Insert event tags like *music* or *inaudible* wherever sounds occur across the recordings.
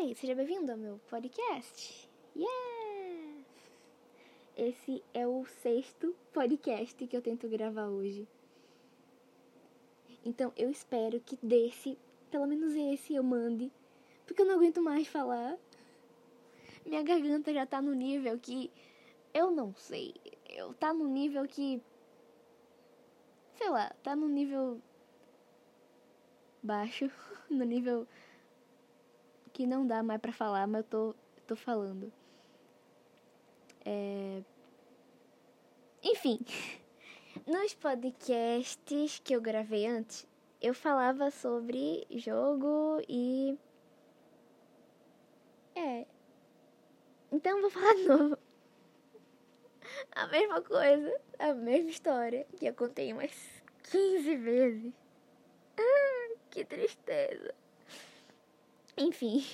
Oi, seja bem-vindo ao meu podcast. Yeah! Esse é o sexto podcast que eu tento gravar hoje. Então eu espero que desse, pelo menos esse eu mande, porque eu não aguento mais falar. Minha garganta já tá no nível que eu não sei. Eu tá no nível que sei lá, tá no nível baixo, *laughs* no nível que não dá mais para falar, mas eu tô, tô falando. É... Enfim, *laughs* nos podcasts que eu gravei antes, eu falava sobre jogo e. É. Então vou falar de novo. *laughs* A mesma coisa, a mesma história que eu contei umas 15 vezes. Ah, que tristeza. Enfim.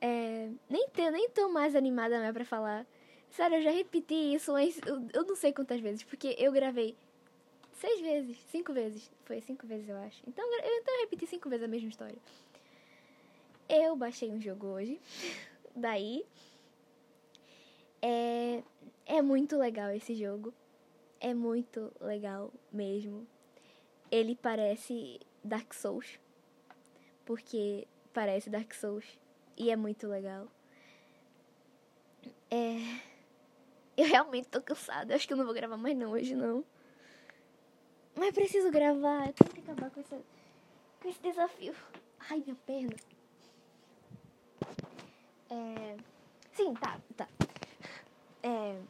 É, nem, tô, nem tô mais animada mais pra falar. Sério, eu já repeti isso, mas eu, eu não sei quantas vezes, porque eu gravei seis vezes, cinco vezes. Foi cinco vezes, eu acho. Então eu, então eu repeti cinco vezes a mesma história. Eu baixei um jogo hoje. *laughs* Daí. É, é muito legal esse jogo. É muito legal mesmo. Ele parece Dark Souls. Porque parece Dark Souls. E é muito legal. É. Eu realmente tô cansada. Acho que eu não vou gravar mais não hoje não. Mas preciso gravar. Eu tenho que acabar com, com esse desafio. Ai, minha perna. É... Sim, tá, tá. É...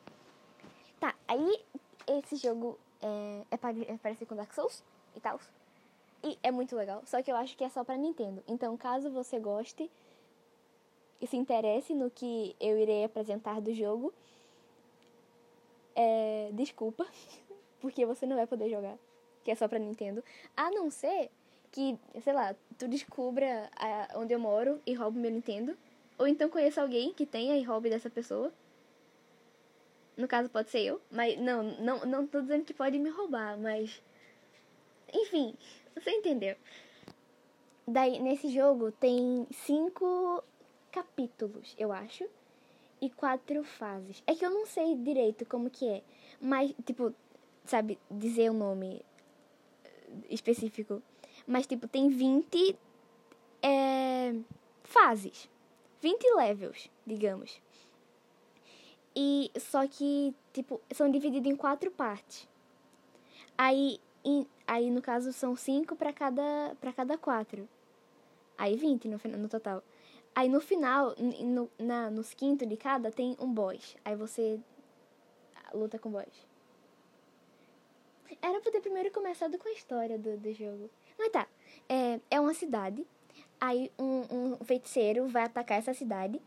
Tá, aí esse jogo é, é, é parecido com Dark Souls e tal. E é muito legal, só que eu acho que é só pra Nintendo. Então, caso você goste e se interesse no que eu irei apresentar do jogo, é, desculpa, *laughs* porque você não vai poder jogar, que é só pra Nintendo. A não ser que, sei lá, tu descubra a, onde eu moro e roube meu Nintendo. Ou então conheça alguém que tenha e roube dessa pessoa. No caso, pode ser eu. Mas não, não, não tô dizendo que pode me roubar, mas. Enfim, você entendeu? Daí, nesse jogo tem cinco capítulos, eu acho, e quatro fases. É que eu não sei direito como que é, mas, tipo, sabe, dizer o nome específico. Mas, tipo, tem 20 é, fases. 20 levels, digamos. E só que, tipo, são divididos em quatro partes. Aí, aí no caso são 5 para cada para cada 4. Aí 20 no, no total. Aí no final, no, na, nos quintos de cada, tem um boss. Aí você luta com o boss. Era pra ter primeiro começado com a história do, do jogo. Mas tá, é, é uma cidade. Aí um, um feiticeiro vai atacar essa cidade.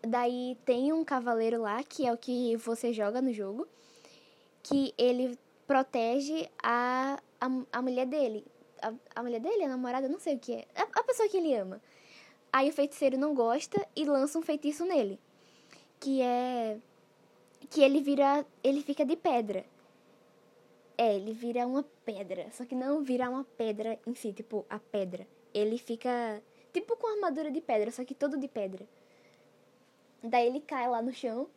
Daí tem um cavaleiro lá, que é o que você joga no jogo. Que ele protege a, a, a mulher dele. A, a mulher dele, a namorada, não sei o que é. A, a pessoa que ele ama. Aí o feiticeiro não gosta e lança um feitiço nele. Que é. Que ele vira. Ele fica de pedra. É, ele vira uma pedra. Só que não vira uma pedra em si, tipo, a pedra. Ele fica. Tipo com armadura de pedra, só que todo de pedra. Daí ele cai lá no chão.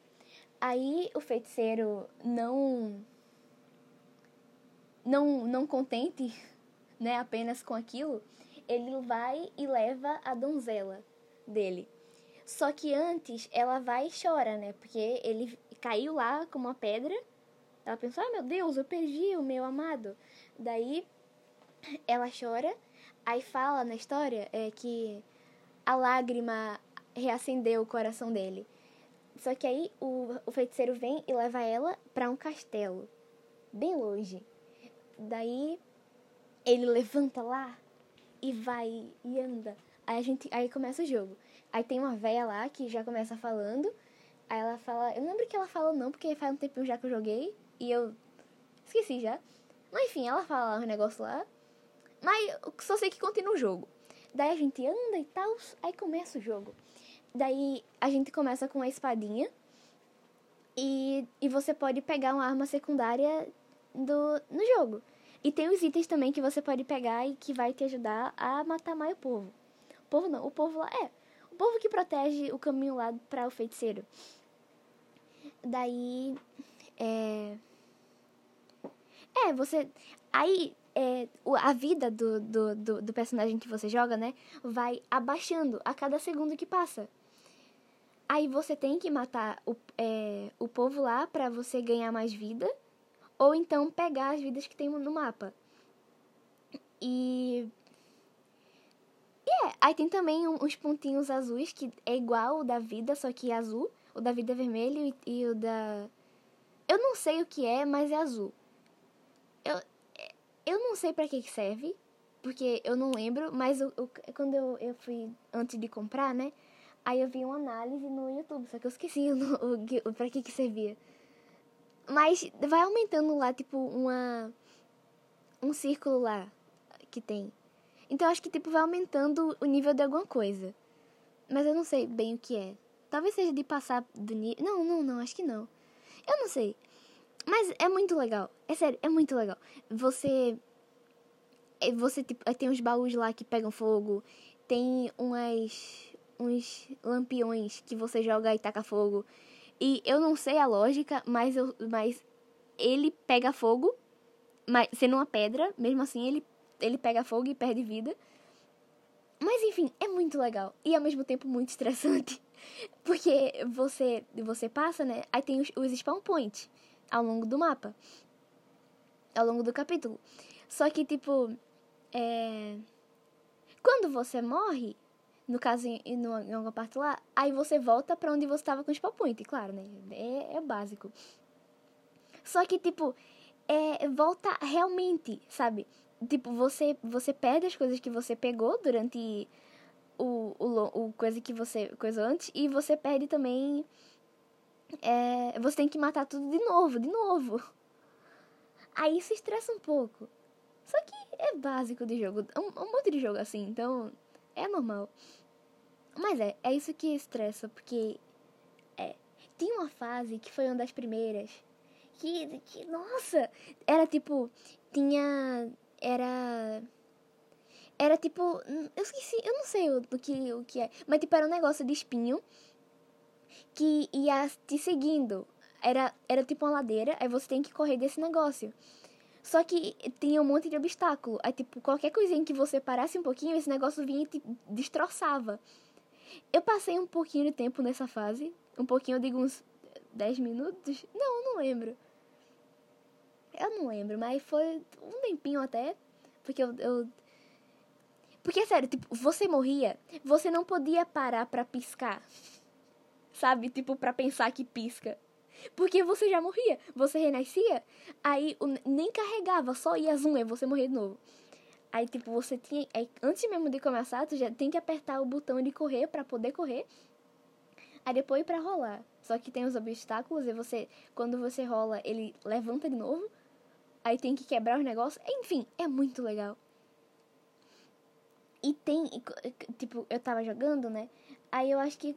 Aí o feiticeiro não não, não contente né, apenas com aquilo, ele vai e leva a donzela dele. Só que antes ela vai e chora, né? Porque ele caiu lá com uma pedra. Ela pensou: ah, meu Deus, eu perdi o meu amado. Daí ela chora. Aí fala na história é, que a lágrima reacendeu o coração dele. Só que aí o, o feiticeiro vem e leva ela para um castelo, bem longe. Daí ele levanta lá e vai e anda. Aí a gente, aí começa o jogo. Aí tem uma véia lá que já começa falando. Aí ela fala, eu não lembro que ela fala não, porque faz um tempinho já que eu joguei e eu esqueci já. Mas enfim, ela fala um negócio lá. Mas só sei que continua o jogo. Daí a gente anda e tal, aí começa o jogo. Daí a gente começa com a espadinha. E, e você pode pegar uma arma secundária do, no jogo. E tem os itens também que você pode pegar e que vai te ajudar a matar mais o povo. povo não, o povo lá. É, o povo que protege o caminho lá para o feiticeiro. Daí. É. É, você. Aí, é, a vida do, do, do, do, personagem que você joga, né? Vai abaixando a cada segundo que passa. Aí você tem que matar o, é, o povo lá para você ganhar mais vida. Ou então pegar as vidas que tem no mapa. E. E é, aí tem também uns pontinhos azuis que é igual o da vida, só que é azul. O da vida é vermelho e, e o da. Eu não sei o que é, mas é azul. Eu, eu não sei para que serve, porque eu não lembro, mas eu, eu, quando eu, eu fui antes de comprar, né? Aí eu vi uma análise no YouTube, só que eu esqueci *laughs* o, o, pra que que servia. Mas vai aumentando lá, tipo, uma. Um círculo lá que tem. Então acho que, tipo, vai aumentando o nível de alguma coisa. Mas eu não sei bem o que é. Talvez seja de passar do nível. Não, não, não, acho que não. Eu não sei. Mas é muito legal. É sério, é muito legal. Você. É, você tipo, tem uns baús lá que pegam fogo. Tem umas. uns lampiões que você joga e taca fogo. E eu não sei a lógica, mas eu. Mas ele pega fogo. Mas sendo uma pedra, mesmo assim ele, ele pega fogo e perde vida. Mas enfim, é muito legal. E ao mesmo tempo muito estressante. *laughs* Porque você, você passa, né? Aí tem os, os spawn points ao longo do mapa. Ao longo do capítulo. Só que, tipo, é... Quando você morre, no caso, em, em, em alguma parte lá, aí você volta para onde você tava com o spawn point, claro, né? É, é básico. Só que, tipo, é, volta realmente, sabe? Tipo, você, você perde as coisas que você pegou durante o, o, o coisa que você. coisa antes, e você perde também é, você tem que matar tudo de novo, de novo. Aí isso estressa um pouco. Só que é básico de jogo. Um, um monte de jogo assim, então é normal. Mas é, é isso que estressa, porque é. Tem uma fase que foi uma das primeiras. Que, que nossa! Era tipo. Tinha. Era. Era tipo. Eu esqueci, eu não sei o, o, que, o que é. Mas tipo, era um negócio de espinho que ia te seguindo. Era, era tipo uma ladeira, aí você tem que correr desse negócio. Só que tinha um monte de obstáculo. Aí, tipo, qualquer coisinha que você parasse um pouquinho, esse negócio vinha e te destroçava. Eu passei um pouquinho de tempo nessa fase. Um pouquinho, eu digo uns 10 minutos. Não, não lembro. Eu não lembro, mas foi um tempinho até. Porque eu, eu. Porque, sério, tipo, você morria, você não podia parar pra piscar sabe? Tipo, para pensar que pisca. Porque você já morria, você renascia, aí nem carregava, só ia zoom, e você morria de novo. Aí, tipo, você tinha. Aí, antes mesmo de começar, tu já tem que apertar o botão de correr para poder correr. Aí depois para rolar. Só que tem os obstáculos e você. Quando você rola, ele levanta de novo. Aí tem que quebrar os negócios. Enfim, é muito legal. E tem. Tipo, eu tava jogando, né? Aí eu acho que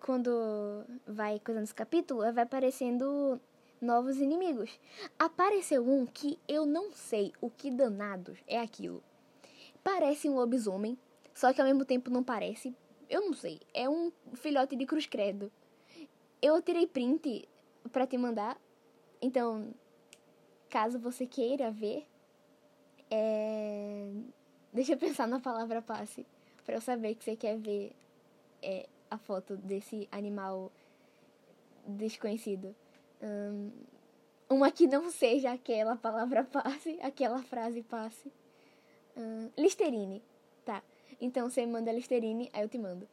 quando vai coisando esse capítulo, vai aparecendo novos inimigos. Apareceu um que eu não sei o que danados é aquilo. Parece um lobisomem, só que ao mesmo tempo não parece. Eu não sei. É um filhote de cruz credo. Eu tirei print para te mandar. Então, caso você queira ver, é... deixa eu pensar na palavra passe para eu saber que você quer ver é, a foto desse animal desconhecido. Um, uma que não seja aquela palavra passe, *laughs* aquela frase passe. Um, Listerine. Tá. Então você manda Listerine, aí eu te mando.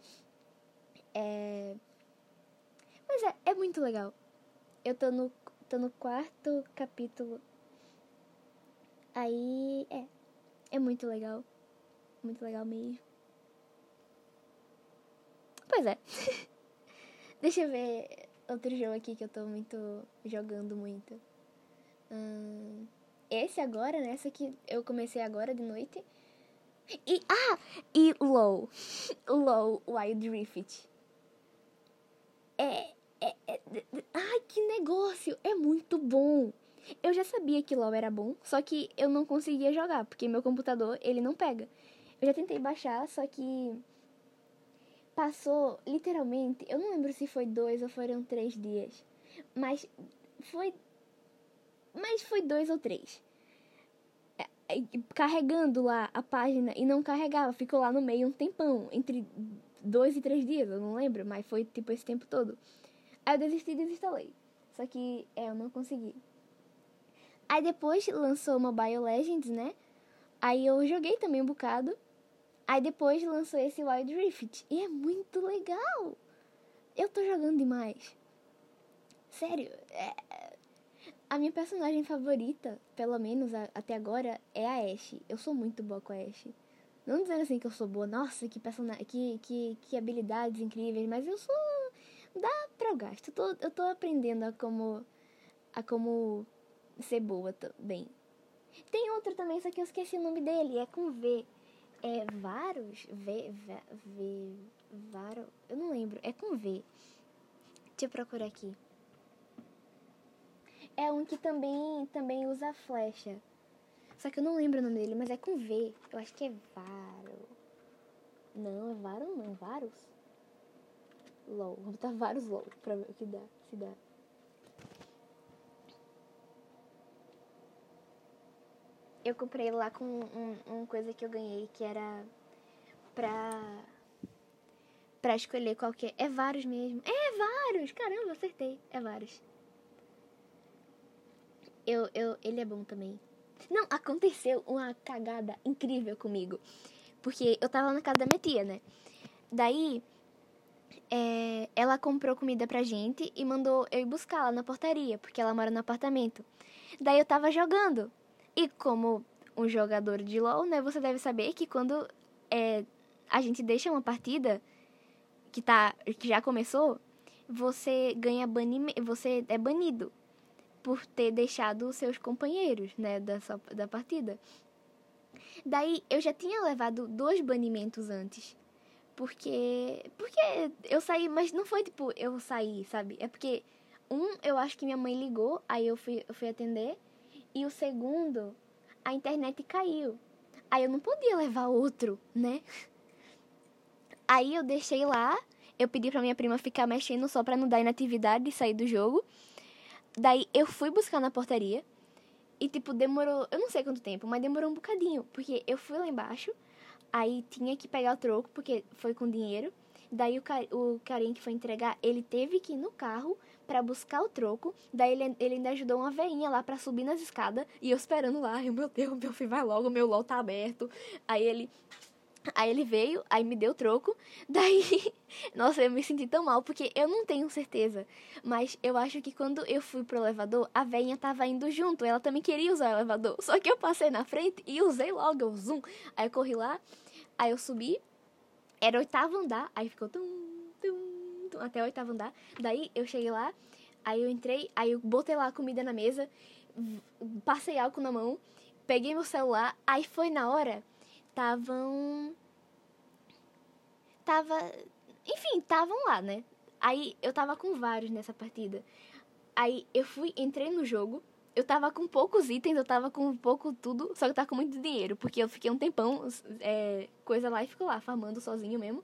É... Mas é, é muito legal. Eu tô no, tô no quarto capítulo. Aí é. É muito legal. Muito legal mesmo. Pois é. *laughs* Deixa eu ver outro jogo aqui que eu tô muito jogando muito. Hum, esse agora, né? Esse aqui eu comecei agora de noite. E, ah! E LOL. *laughs* LOL Wild Rift. É, é, é, Ai, que negócio! É muito bom! Eu já sabia que LOL era bom, só que eu não conseguia jogar, porque meu computador, ele não pega. Eu já tentei baixar, só que passou literalmente, eu não lembro se foi dois ou foram três dias, mas foi. Mas foi dois ou três. É, é, carregando lá a página e não carregava, ficou lá no meio um tempão, entre dois e três dias, eu não lembro, mas foi tipo esse tempo todo. Aí eu desisti e desinstalei. Só que é, eu não consegui. Aí depois lançou Mobile Legends, né? Aí eu joguei também um bocado. Aí depois lançou esse Wild Rift. E é muito legal. Eu tô jogando demais. Sério, é... a minha personagem favorita, pelo menos a, até agora, é a Ashe. Eu sou muito boa com a Ashe. Não dizendo assim que eu sou boa, nossa, que personagem, que, que, que habilidades incríveis, mas eu sou dá pra eu gasto. Eu tô, eu tô aprendendo a como, a como ser boa também. Tem outro também, só que eu esqueci o nome dele, é com V. É Varus? V, v, v, Varo? Eu não lembro, é com V. Deixa eu procurar aqui. É um que também, também usa flecha. Só que eu não lembro o nome dele, mas é com V. Eu acho que é Varo. Não, é Varo não, Varus? LOL. Vou botar vários LOL pra ver o que dá, se dá. Eu comprei lá com um, uma coisa que eu ganhei que era pra. pra escolher qual que é. É vários mesmo. É vários! Caramba, acertei. É vários. Eu, eu, ele é bom também. Não, aconteceu uma cagada incrível comigo. Porque eu tava na casa da minha tia, né? Daí é, ela comprou comida pra gente e mandou eu ir buscar lá na portaria, porque ela mora no apartamento. Daí eu tava jogando. E como um jogador de LoL, né, você deve saber que quando é, a gente deixa uma partida que, tá, que já começou, você ganha banimento, você é banido por ter deixado os seus companheiros, né, da, da partida. Daí eu já tinha levado dois banimentos antes. Porque. Porque eu saí, mas não foi tipo eu saí, sabe? É porque, um, eu acho que minha mãe ligou, aí eu fui, eu fui atender. E o segundo, a internet caiu. Aí eu não podia levar outro, né? *laughs* Aí eu deixei lá, eu pedi pra minha prima ficar mexendo só pra não dar inatividade e sair do jogo. Daí eu fui buscar na portaria. E, tipo, demorou, eu não sei quanto tempo, mas demorou um bocadinho. Porque eu fui lá embaixo, Aí tinha que pegar o troco, porque foi com dinheiro. Daí o, car o carinha que foi entregar, ele teve que ir no carro para buscar o troco. Daí ele, ele ainda ajudou uma veinha lá para subir nas escadas. E eu esperando lá. Ai, meu Deus, meu filho vai logo, meu LOL tá aberto. Aí ele. Aí ele veio, aí me deu troco. *laughs* Daí, nossa, eu me senti tão mal, porque eu não tenho certeza. Mas eu acho que quando eu fui pro elevador, a veinha tava indo junto. Ela também queria usar o elevador. *laughs* Só que eu passei na frente e usei logo o zoom. Aí eu corri lá, Aí eu subi, era oitavo andar, aí ficou tum, até o oitavo andar. Daí eu cheguei lá, aí eu entrei, aí eu botei lá a comida na mesa, passei álcool na mão, peguei meu celular, aí foi na hora, estavam. Tava. Enfim, estavam lá, né? Aí eu tava com vários nessa partida. Aí eu fui, entrei no jogo, eu tava com poucos itens, eu tava com pouco tudo, só que eu tava com muito dinheiro, porque eu fiquei um tempão, é, coisa lá e fico lá, farmando sozinho mesmo.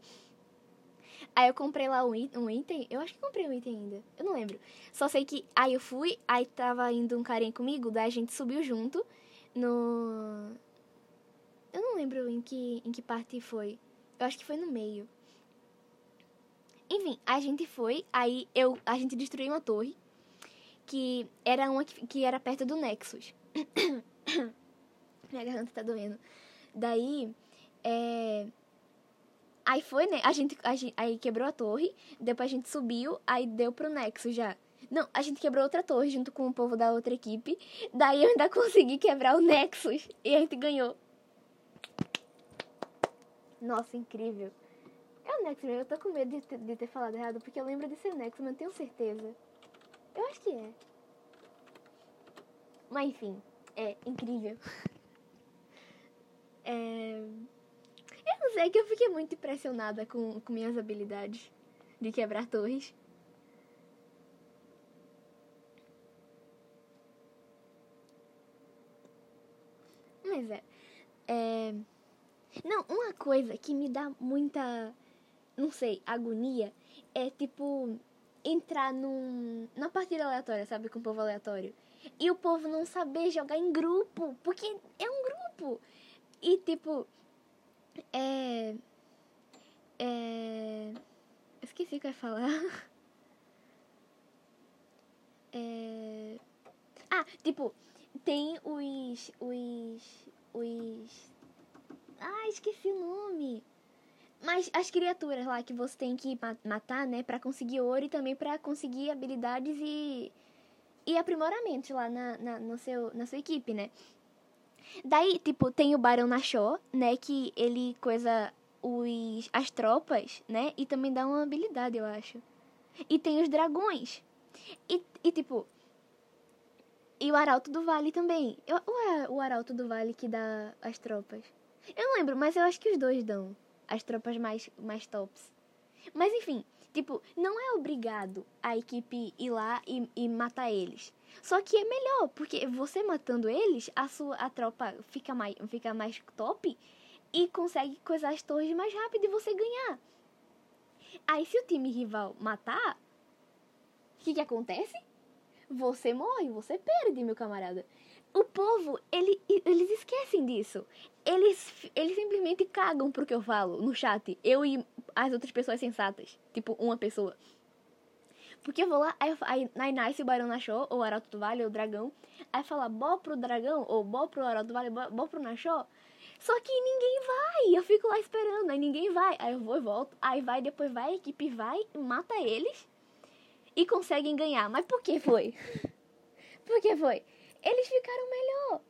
Aí eu comprei lá um um item, eu acho que comprei um item ainda, eu não lembro. Só sei que aí eu fui, aí tava indo um carinha comigo, daí a gente subiu junto no... Eu não lembro em que, em que parte foi, eu acho que foi no meio. Enfim, a gente foi, aí eu, a gente destruiu uma torre, que era uma que, que era perto do Nexus. *coughs* Minha garganta tá doendo. Daí, é... Aí foi, né? A gente, a gente, aí quebrou a torre, depois a gente subiu, aí deu pro Nexus já. Não, a gente quebrou outra torre junto com o povo da outra equipe. Daí eu ainda *laughs* consegui quebrar o Nexus e a gente ganhou. Nossa, incrível. É o Nexus, eu tô com medo de ter, de ter falado errado, porque eu lembro de ser Nexus, mas não tenho certeza. Eu acho que é. Mas enfim, é incrível. *laughs* é... Não sei, é que eu fiquei muito impressionada com, com minhas habilidades de quebrar torres. Mas é, é. Não, uma coisa que me dá muita. não sei, agonia é tipo entrar num, numa partida aleatória, sabe? Com o povo aleatório. E o povo não saber jogar em grupo, porque é um grupo. E tipo, é. É. Esqueci o que eu ia falar. *laughs* É. Ah, tipo, tem os. os. os. Ah, esqueci o nome. Mas as criaturas lá que você tem que matar, né, para conseguir ouro e também para conseguir habilidades e e aprimoramentos lá na, na, no seu, na sua equipe, né? Daí, tipo, tem o Barão Nashor, né, que ele coisa os as tropas, né, e também dá uma habilidade, eu acho. E tem os dragões. E, e tipo, e o Arauto do Vale também. Eu, ou é o Arauto do Vale que dá as tropas? Eu não lembro, mas eu acho que os dois dão as tropas mais, mais tops. Mas enfim, tipo, não é obrigado a equipe ir lá e, e matar eles. Só que é melhor, porque você matando eles, a sua a tropa fica mais, fica mais top e consegue coisar as torres mais rápido e você ganhar. Aí se o time rival matar, o que, que acontece? Você morre, você perde, meu camarada. O povo, ele, eles esquecem disso. Eles, eles simplesmente cagam pro que eu falo no chat. Eu e as outras pessoas sensatas. Tipo, uma pessoa. Porque eu vou lá, aí, aí, aí nasce o Barão Nachô, ou o Arauto do Vale, ou o Dragão. Aí fala, bó pro Dragão, ou bó pro Arauto do Vale, bó, bó pro Nachô. Só que ninguém vai. Eu fico lá esperando, aí ninguém vai. Aí eu vou e volto. Aí vai, depois vai, a equipe vai, mata eles e conseguem ganhar. Mas por que foi? *laughs* Por que foi? Eles ficaram melhor.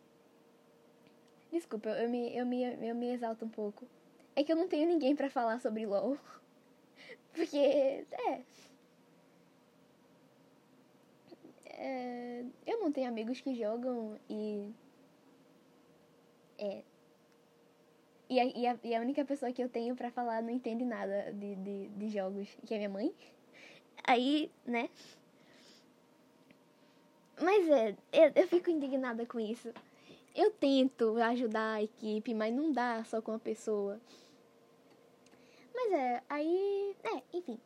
Desculpa, eu me, eu me, eu me exalto um pouco. É que eu não tenho ninguém para falar sobre LOL. *laughs* Porque, é. É. Eu não tenho amigos que jogam e. É. E a, e a, e a única pessoa que eu tenho para falar não entende nada de, de, de jogos, que é minha mãe. Aí, né? Mas é, eu, eu fico indignada com isso. Eu tento ajudar a equipe, mas não dá só com uma pessoa. Mas é, aí. É, enfim.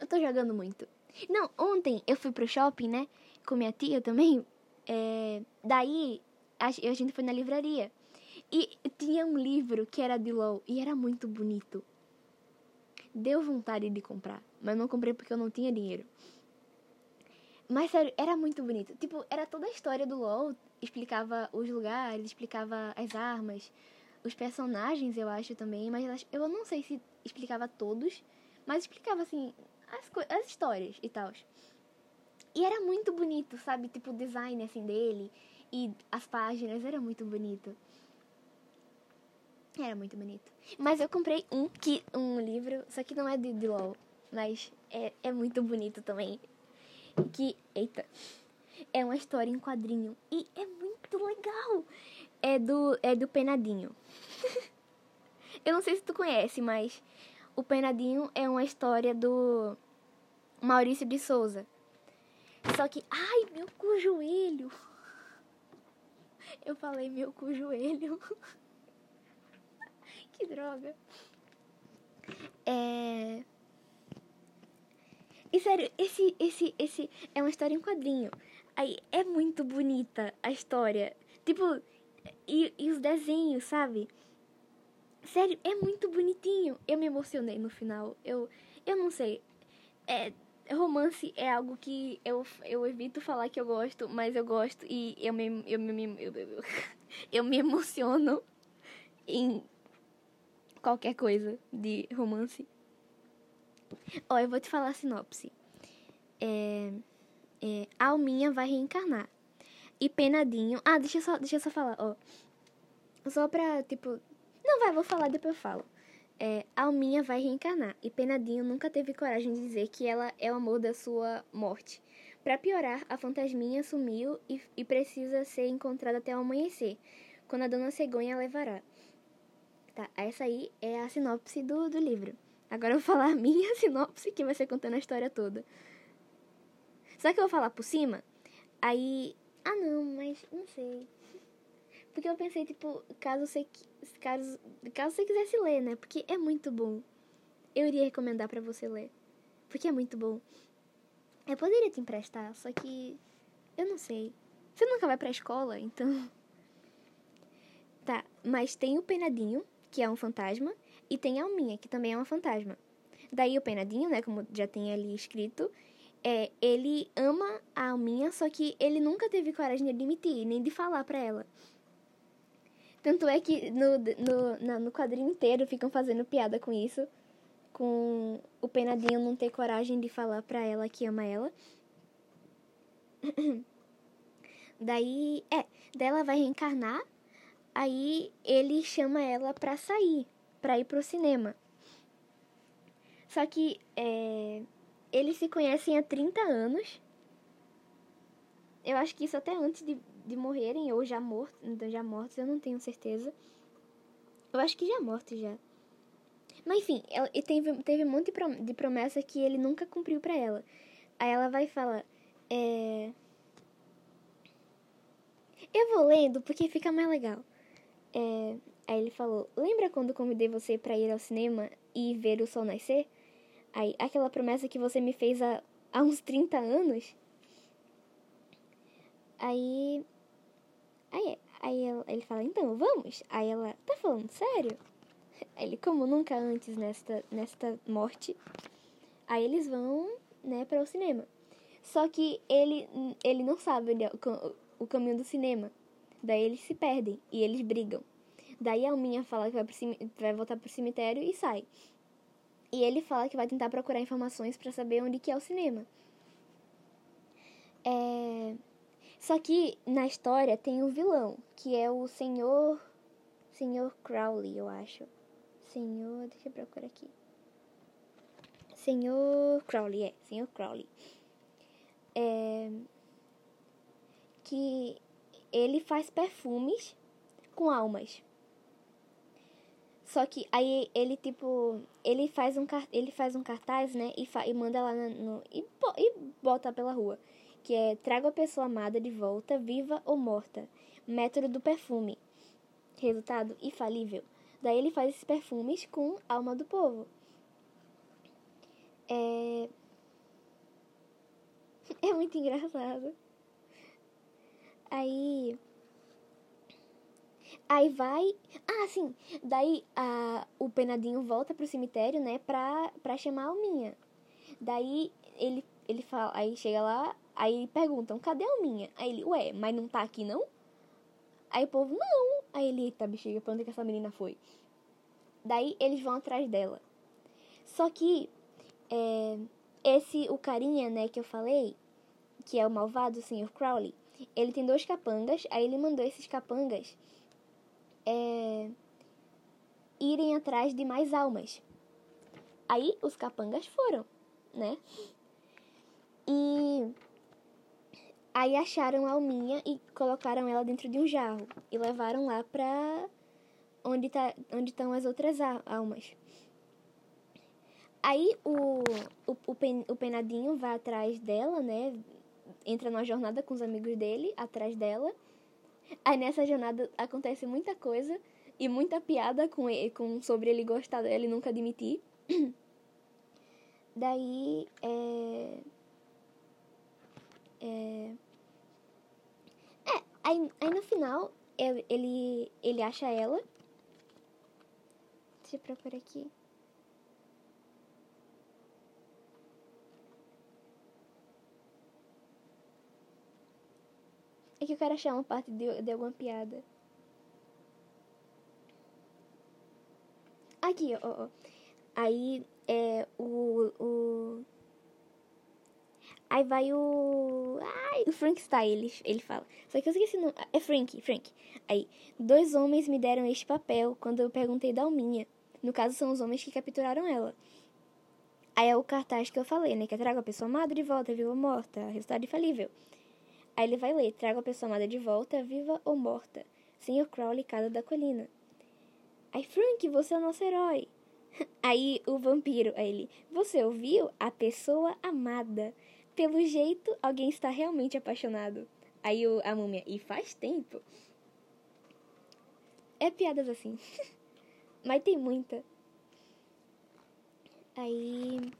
Eu tô jogando muito. Não, ontem eu fui pro shopping, né? Com minha tia também. *laughs* É, daí a, a gente foi na livraria. E tinha um livro que era de LOL e era muito bonito. Deu vontade de comprar, mas não comprei porque eu não tinha dinheiro. Mas sério, era muito bonito. Tipo, era toda a história do LoL, explicava os lugares, explicava as armas, os personagens, eu acho também, mas eu não sei se explicava todos, mas explicava assim as, as histórias e tal. E era muito bonito, sabe? Tipo, o design assim dele e as páginas, era muito bonito. Era muito bonito. Mas eu comprei um, que, um livro, só que não é de, de LOL. Mas é, é muito bonito também. Que, eita, é uma história em quadrinho. E é muito legal. É do, é do Penadinho. *laughs* eu não sei se tu conhece, mas o Penadinho é uma história do Maurício de Souza. Só que, ai, meu cu joelho. Eu falei meu cu joelho. *laughs* que droga. É. E sério, esse, esse, esse é uma história em quadrinho. Aí é muito bonita a história. Tipo, e, e os desenhos, sabe? Sério, é muito bonitinho. Eu me emocionei no final. Eu, eu não sei. É, romance é algo que eu, eu evito falar que eu gosto, mas eu gosto e eu me, eu me, eu, eu, *laughs* eu me emociono em qualquer coisa de romance. Ó, eu vou te falar a sinopse. É, é, Alminha vai reencarnar. E Penadinho. Ah, deixa eu só, deixa eu só falar, ó. Só pra, tipo. Não, vai, vou falar, depois eu falo. É, Alminha vai reencarnar. E Penadinho nunca teve coragem de dizer que ela é o amor da sua morte. Para piorar, a fantasminha sumiu e, e precisa ser encontrada até o amanhecer, quando a dona cegonha levará. Tá, essa aí é a sinopse do, do livro. Agora eu vou falar a minha *laughs* sinopse, que vai ser contando a história toda. Só que eu vou falar por cima? Aí. Ah, não, mas não sei. Porque eu pensei, tipo, caso você, caso, caso você quisesse ler, né? Porque é muito bom. eu iria recomendar para você ler. Porque é muito bom. Eu poderia te emprestar, só que eu não sei. Você nunca vai pra escola, *laughs* então. Tá, mas tem o Penadinho, que é um fantasma, e tem a Alminha, que também é uma fantasma. Daí o Penadinho, né, como já tem ali escrito, é, ele ama a Alminha, só que ele nunca teve coragem de admitir, nem de falar pra ela. Tanto é que no, no, no quadrinho inteiro ficam fazendo piada com isso. Com o Penadinho não ter coragem de falar pra ela que ama ela. *coughs* Daí, é, daí ela vai reencarnar Aí ele chama ela pra sair, pra ir pro cinema. Só que é, eles se conhecem há 30 anos. Eu acho que isso até antes de, de morrerem, ou já mortos, já mortos, eu não tenho certeza. Eu acho que já mortos já. Mas enfim, ela, e teve, teve um monte de promessa que ele nunca cumpriu pra ela. Aí ela vai falar, é... Eu vou lendo porque fica mais legal. É, aí ele falou: Lembra quando convidei você para ir ao cinema e ver o sol nascer? Aí, aquela promessa que você me fez há, há uns 30 anos? Aí. Aí, aí ele fala: Então, vamos? Aí ela: Tá falando sério? *laughs* Ele, como nunca antes nesta, nesta morte. Aí eles vão, né, para o cinema. Só que ele, ele não sabe é o, o caminho do cinema. Daí eles se perdem e eles brigam. Daí a Alminha fala que vai, pro vai voltar pro cemitério e sai. E ele fala que vai tentar procurar informações para saber onde que é o cinema. É... Só que na história tem o vilão, que é o senhor. Senhor Crowley, eu acho. Senhor. Deixa eu procurar aqui. Senhor Crowley, é. Senhor Crowley. É... Que ele faz perfumes com almas. Só que aí ele, tipo, ele faz um, ele faz um cartaz, né, e, fa, e manda lá no e, e bota pela rua. Que é, traga a pessoa amada de volta, viva ou morta. Método do perfume. Resultado infalível. Daí ele faz esses perfumes com alma do povo. É... *laughs* É muito engraçado. Aí. Aí vai. Ah, sim. Daí a, o penadinho volta pro cemitério, né? Pra, pra chamar a Alminha. Daí ele, ele fala. Aí chega lá. Aí perguntam: cadê a Alminha? Aí ele: ué, mas não tá aqui não? Aí o povo: não. Aí ele: eita, bexiga, pra onde que essa menina foi? Daí eles vão atrás dela. Só que. É, esse, o carinha, né, que eu falei, que é o malvado, Sr. Crowley ele tem dois capangas, aí ele mandou esses capangas é, irem atrás de mais almas. Aí os capangas foram, né? E aí acharam a alminha e colocaram ela dentro de um jarro e levaram lá pra onde tá, onde estão as outras almas. Aí o, o, o, pen, o penadinho vai atrás dela, né? entra numa jornada com os amigos dele, atrás dela. Aí nessa jornada acontece muita coisa e muita piada com ele, com sobre ele gostar dela e nunca admitir. *clears throat* Daí é, é aí, aí no final ele ele acha ela. Deixa eu procurar aqui. É que eu quero achar uma parte de, de alguma piada. Aqui, ó, ó. Aí é o, o. Aí vai o. Ai, o Frank Style, ele, ele fala. Só que eu esqueci não. É Frank, Frank. Aí, dois homens me deram este papel quando eu perguntei da Alminha. No caso, são os homens que capturaram ela. Aí é o cartaz que eu falei, né? Que trago a pessoa amada de volta, viva ou morta. Resultado infalível. Aí ele vai ler: Traga a pessoa amada de volta, viva ou morta. Senhor Crowley, casa da colina. Aí, Frank, você é o nosso herói. *laughs* Aí o vampiro, aí ele: Você ouviu? A pessoa amada. Pelo jeito, alguém está realmente apaixonado. Aí o, a múmia: E faz tempo. É piadas assim. *laughs* Mas tem muita. Aí.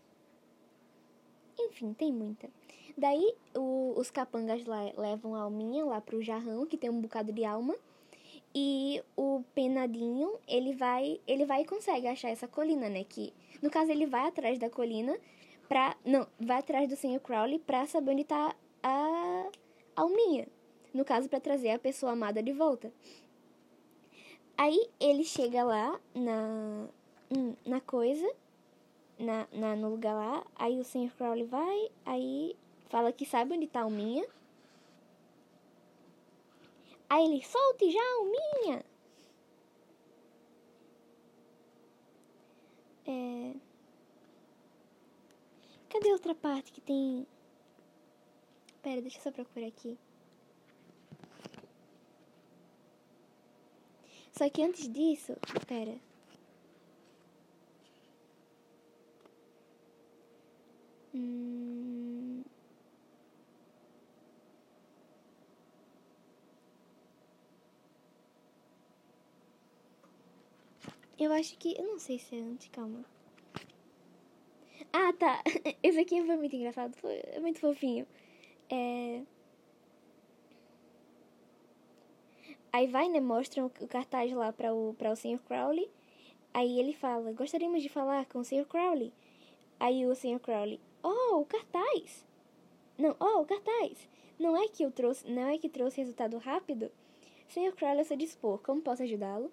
Enfim, tem muita. Daí o, os capangas lá levam a alminha lá pro jarrão, que tem um bocado de alma. E o penadinho, ele vai, ele vai e consegue achar essa colina, né? Que, no caso, ele vai atrás da colina pra... Não, vai atrás do Sr. Crowley pra saber onde tá a alminha. No caso, para trazer a pessoa amada de volta. Aí ele chega lá na, hum, na coisa, na, na, no lugar lá. Aí o Sr. Crowley vai, aí fala que sabe onde tá a alminha. Aí ele, solte já, Alminha! É... Cadê outra parte que tem... Pera, deixa eu só procurar aqui. Só que antes disso... Pera... Hum... Eu acho que. Eu não sei se é antes, calma. Ah, tá. *laughs* Esse aqui foi muito engraçado. Foi é muito fofinho. É. Aí vai, né? Mostram o cartaz lá para o, para o Sr. Crowley. Aí ele fala: Gostaríamos de falar com o Sr. Crowley. Aí o Sr. Crowley: Oh, o cartaz! Não, oh, o cartaz! Não é que eu trouxe, não é que trouxe resultado rápido? Sr. Crowley, se dispor, como posso ajudá-lo?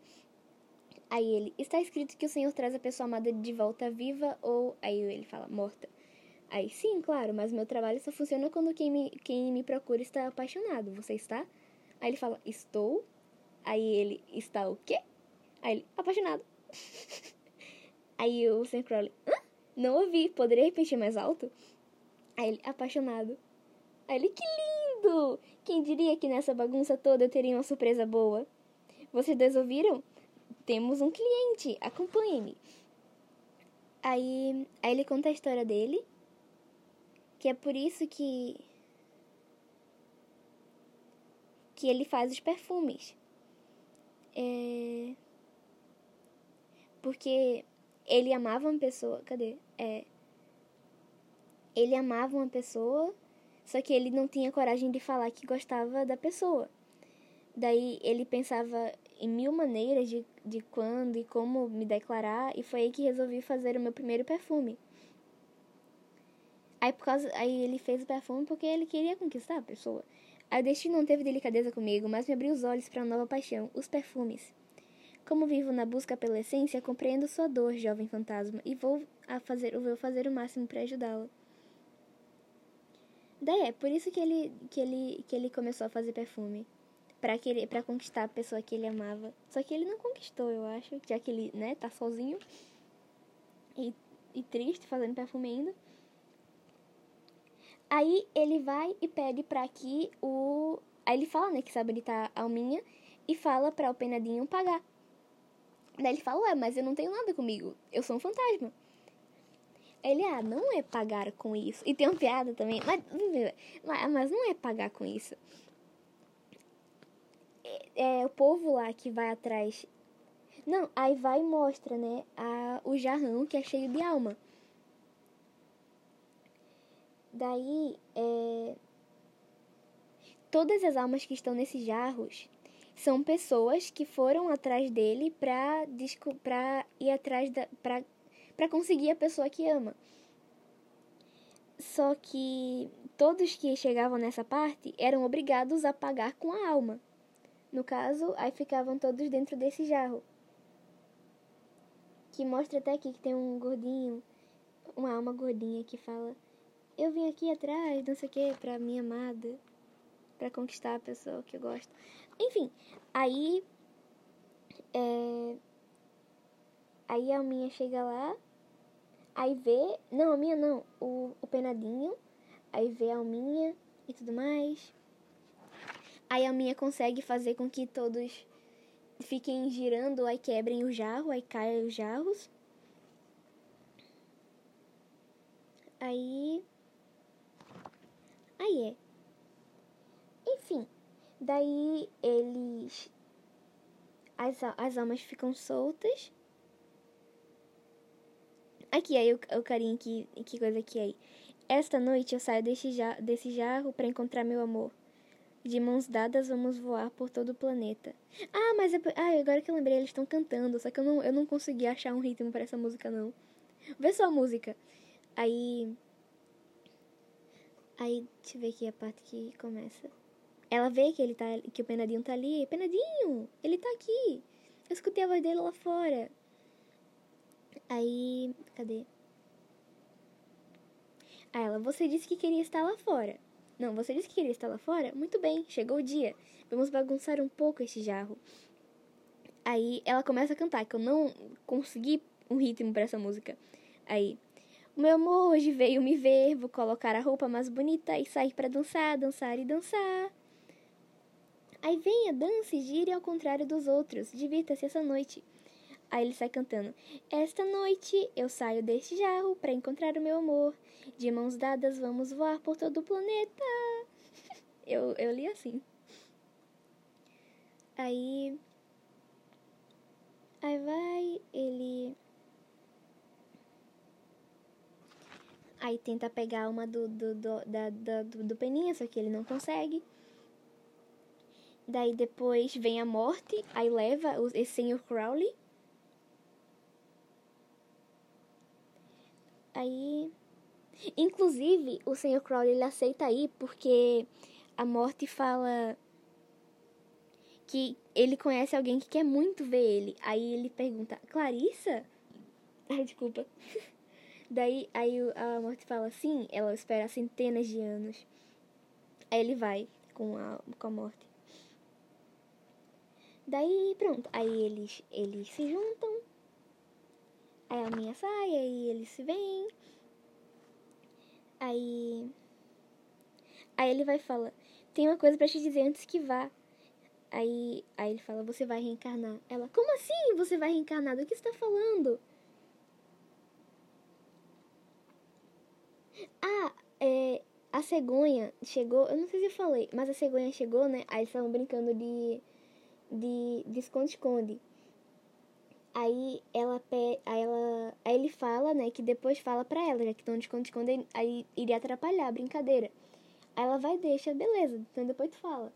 Aí ele, está escrito que o Senhor traz a pessoa amada de volta viva ou. Aí ele fala, morta. Aí, sim, claro, mas meu trabalho só funciona quando quem me, quem me procura está apaixonado. Você está? Aí ele fala, estou. Aí ele, está o quê? Aí ele, apaixonado. *laughs* Aí o Sam Crowley, hã? Não ouvi, poderia repetir mais alto? Aí ele, apaixonado. Aí ele, que lindo! Quem diria que nessa bagunça toda eu teria uma surpresa boa? Vocês dois ouviram? Temos um cliente, acompanhe-me. Aí, aí ele conta a história dele, que é por isso que que ele faz os perfumes. É, porque ele amava uma pessoa, cadê? É, ele amava uma pessoa, só que ele não tinha coragem de falar que gostava da pessoa. Daí ele pensava em mil maneiras de, de quando e como me declarar, e foi aí que resolvi fazer o meu primeiro perfume. Aí, por causa, aí ele fez o perfume porque ele queria conquistar a pessoa. Aí o destino não teve delicadeza comigo, mas me abriu os olhos para uma nova paixão, os perfumes. Como vivo na busca pela essência, compreendo sua dor, jovem fantasma, e vou a fazer, vou fazer o máximo para ajudá-la. Daí é por isso que ele, que ele, que ele começou a fazer perfume para querer para conquistar a pessoa que ele amava. Só que ele não conquistou, eu acho, já que ele, né, tá sozinho e, e triste fazendo perfume ainda. Aí ele vai e pede para que o Aí ele fala, né, que sabe onde tá alminha e fala para o penadinho pagar. Daí ele fala: "Ué, mas eu não tenho nada comigo. Eu sou um fantasma." Ele, ah, não é pagar com isso. E tem uma piada também, mas, mas não é pagar com isso é o povo lá que vai atrás. Não, aí vai e mostra, né, a, o jarrão que é cheio de alma. Daí, é, todas as almas que estão nesses jarros são pessoas que foram atrás dele pra, pra ir atrás da. Pra, pra conseguir a pessoa que ama. Só que todos que chegavam nessa parte eram obrigados a pagar com a alma. No caso, aí ficavam todos dentro desse jarro. Que mostra até aqui que tem um gordinho, uma alma gordinha que fala: Eu vim aqui atrás, não sei o que, pra minha amada, pra conquistar a pessoa que eu gosto. Enfim, aí. É, aí a minha chega lá, aí vê. Não, a minha não, o, o penadinho. Aí vê a alminha e tudo mais. Aí a minha consegue fazer com que todos fiquem girando, aí quebrem o jarro, aí caem os jarros. Aí. Aí é. Enfim, daí eles. As, as almas ficam soltas. Aqui, aí o, o carinha que, que coisa aqui aí. Esta noite eu saio desse, jar, desse jarro para encontrar meu amor. De mãos dadas vamos voar por todo o planeta. Ah, mas é, ah, agora que eu lembrei, eles estão cantando, só que eu não, eu não consegui achar um ritmo para essa música não. Vê só a música. Aí Aí, deixa eu ver aqui a parte que começa. Ela vê que ele tá que o Penadinho tá ali. Penadinho, ele tá aqui. Eu escutei a voz dele lá fora. Aí, cadê? Aí ela, você disse que queria estar lá fora. Não, você disse que queria estar lá fora? Muito bem, chegou o dia. Vamos bagunçar um pouco este jarro. Aí ela começa a cantar, que eu não consegui um ritmo para essa música. Aí, o meu amor hoje veio me ver, vou colocar a roupa mais bonita e sair para dançar, dançar e dançar. Aí venha, dance, gire ao contrário dos outros, divirta-se essa noite. Aí ele sai cantando: Esta noite eu saio deste jarro para encontrar o meu amor. De mãos dadas vamos voar por todo o planeta. *laughs* eu, eu li assim. Aí. Aí vai, ele. Aí tenta pegar uma do, do, do, da, da, do, do Peninha, só que ele não consegue. Daí depois vem a morte, aí leva esse senhor Crowley Aí. Inclusive, o Sr. Crowley ele aceita aí porque a morte fala que ele conhece alguém que quer muito ver ele. Aí ele pergunta: Clarissa? *laughs* Ai, desculpa. *laughs* Daí aí a morte fala: Sim, ela espera centenas de anos. Aí ele vai com a, com a morte. Daí pronto. Aí eles, eles se juntam. Aí a minha sai, aí eles se vêm. Aí. Aí ele vai e fala: Tem uma coisa para te dizer antes que vá. Aí, aí ele fala: Você vai reencarnar. Ela: Como assim você vai reencarnar? Do que você tá falando? Ah, é. A cegonha chegou. Eu não sei se eu falei, mas a cegonha chegou, né? Aí eles estavam brincando de. De esconde-esconde. Aí ela aí ela aí ele fala, né, que depois fala pra ela, já que de esconde esconde, aí iria atrapalhar a brincadeira. Aí ela vai deixa, beleza, então depois tu fala.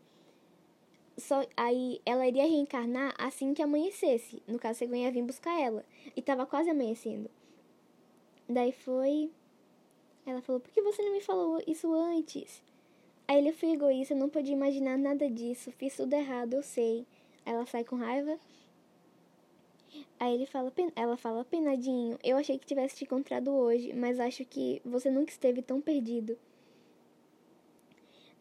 Só aí ela iria reencarnar assim que amanhecesse. No caso, você ia vir buscar ela. E tava quase amanhecendo. Daí foi. Ela falou: Por que você não me falou isso antes? Aí ele foi egoísta, não podia imaginar nada disso. Fiz tudo errado, eu sei. Aí ela sai com raiva Aí ele fala, ela fala, penadinho, eu achei que tivesse te encontrado hoje, mas acho que você nunca esteve tão perdido.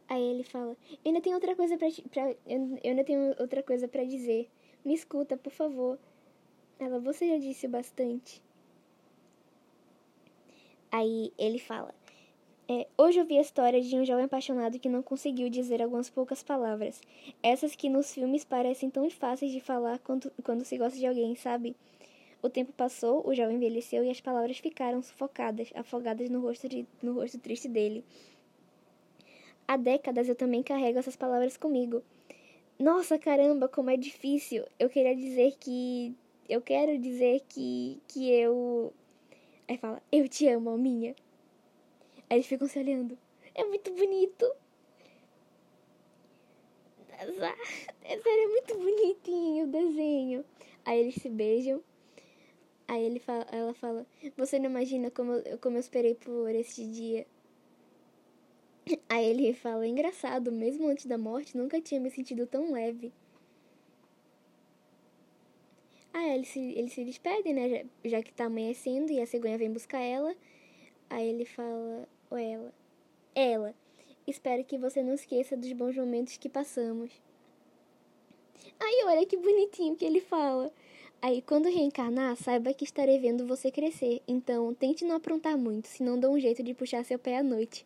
Aí ele fala, eu ainda tenho outra coisa pra, pra eu ainda tenho outra coisa para dizer. Me escuta, por favor. Ela, você já disse bastante. Aí ele fala, é, hoje eu vi a história de um jovem apaixonado que não conseguiu dizer algumas poucas palavras. Essas que nos filmes parecem tão fáceis de falar quando, quando se gosta de alguém, sabe? O tempo passou, o jovem envelheceu e as palavras ficaram sufocadas, afogadas no rosto, de, no rosto triste dele. Há décadas eu também carrego essas palavras comigo. Nossa, caramba, como é difícil. Eu queria dizer que. Eu quero dizer que. que eu. Aí fala, eu te amo, Alminha. Aí eles ficam se olhando. É muito bonito. É sério, é muito bonitinho o desenho. Aí eles se beijam. Aí ele fala, ela fala: Você não imagina como, como eu esperei por esse dia. Aí ele fala: Engraçado, mesmo antes da morte, nunca tinha me sentido tão leve. Aí eles se, eles se despedem, né? Já, já que tá amanhecendo e a cegonha vem buscar ela. Aí ele fala: ou ela. Ela. Espero que você não esqueça dos bons momentos que passamos. Ai, olha que bonitinho que ele fala. Aí, quando reencarnar, saiba que estarei vendo você crescer. Então, tente não aprontar muito, senão dá um jeito de puxar seu pé à noite.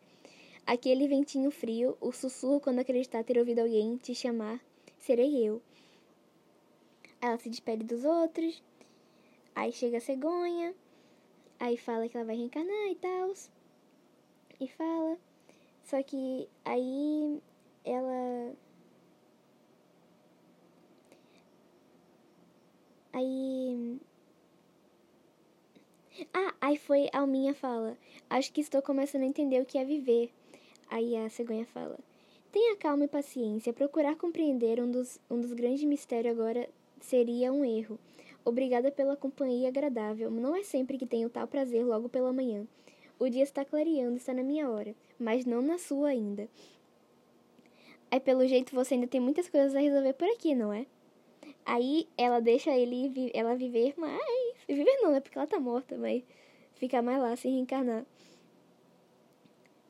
Aquele ventinho frio, o sussurro quando acreditar ter ouvido alguém te chamar, serei eu. Ela se despede dos outros. Aí chega a cegonha. Aí fala que ela vai reencarnar e tal e fala. Só que aí ela. Aí. Ah, aí foi a Alminha fala. Acho que estou começando a entender o que é viver. Aí a cegonha fala. Tenha calma e paciência. Procurar compreender um dos, um dos grandes mistérios agora seria um erro. Obrigada pela companhia agradável. Não é sempre que tenho tal prazer logo pela manhã. O dia está clareando, está na minha hora, mas não na sua ainda. Aí, pelo jeito, você ainda tem muitas coisas a resolver por aqui, não é? Aí ela deixa ele ela viver mais. Viver não, né? Porque ela tá morta, mas ficar mais lá, se reencarnar.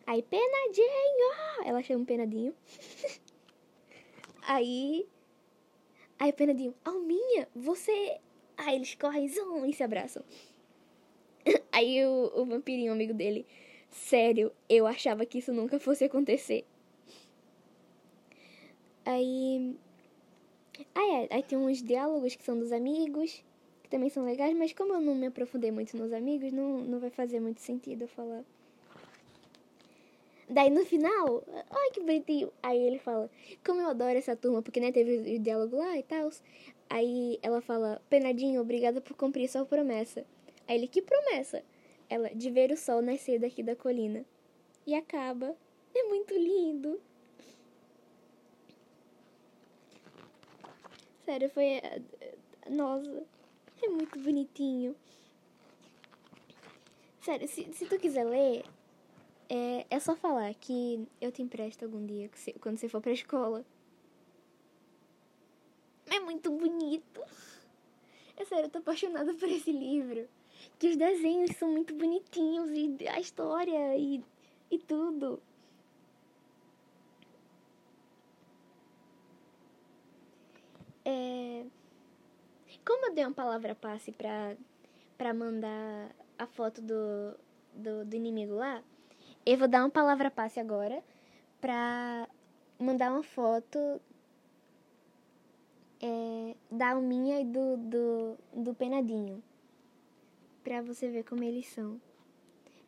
Aí, penadinho! Ela chama um penadinho. *laughs* aí. Aí, penadinho, Alminha, você. Aí eles correm zoom, e se abraçam. *coughs* aí o, o vampirinho, amigo dele. Sério, eu achava que isso nunca fosse acontecer. Aí. Ah, é. Aí tem uns diálogos que são dos amigos, que também são legais, mas como eu não me aprofundei muito nos amigos, não, não vai fazer muito sentido eu falar. Daí no final, ai que bonitinho. Aí ele fala, como eu adoro essa turma, porque né, teve o diálogo lá e tal. Aí ela fala, Penadinho, obrigada por cumprir sua promessa. Ele, que promessa? Ela, de ver o sol nascer daqui da colina. E acaba. É muito lindo. Sério, foi. Nossa, é muito bonitinho. Sério, se, se tu quiser ler, é, é só falar que eu te empresto algum dia quando você for pra escola. É muito bonito. É sério, eu tô apaixonada por esse livro. Que os desenhos são muito bonitinhos e a história e, e tudo. É... Como eu dei uma palavra passe pra, pra mandar a foto do, do, do inimigo lá, eu vou dar uma palavra passe agora pra mandar uma foto é, da Alminha e do, do, do Penadinho. Pra você ver como eles são.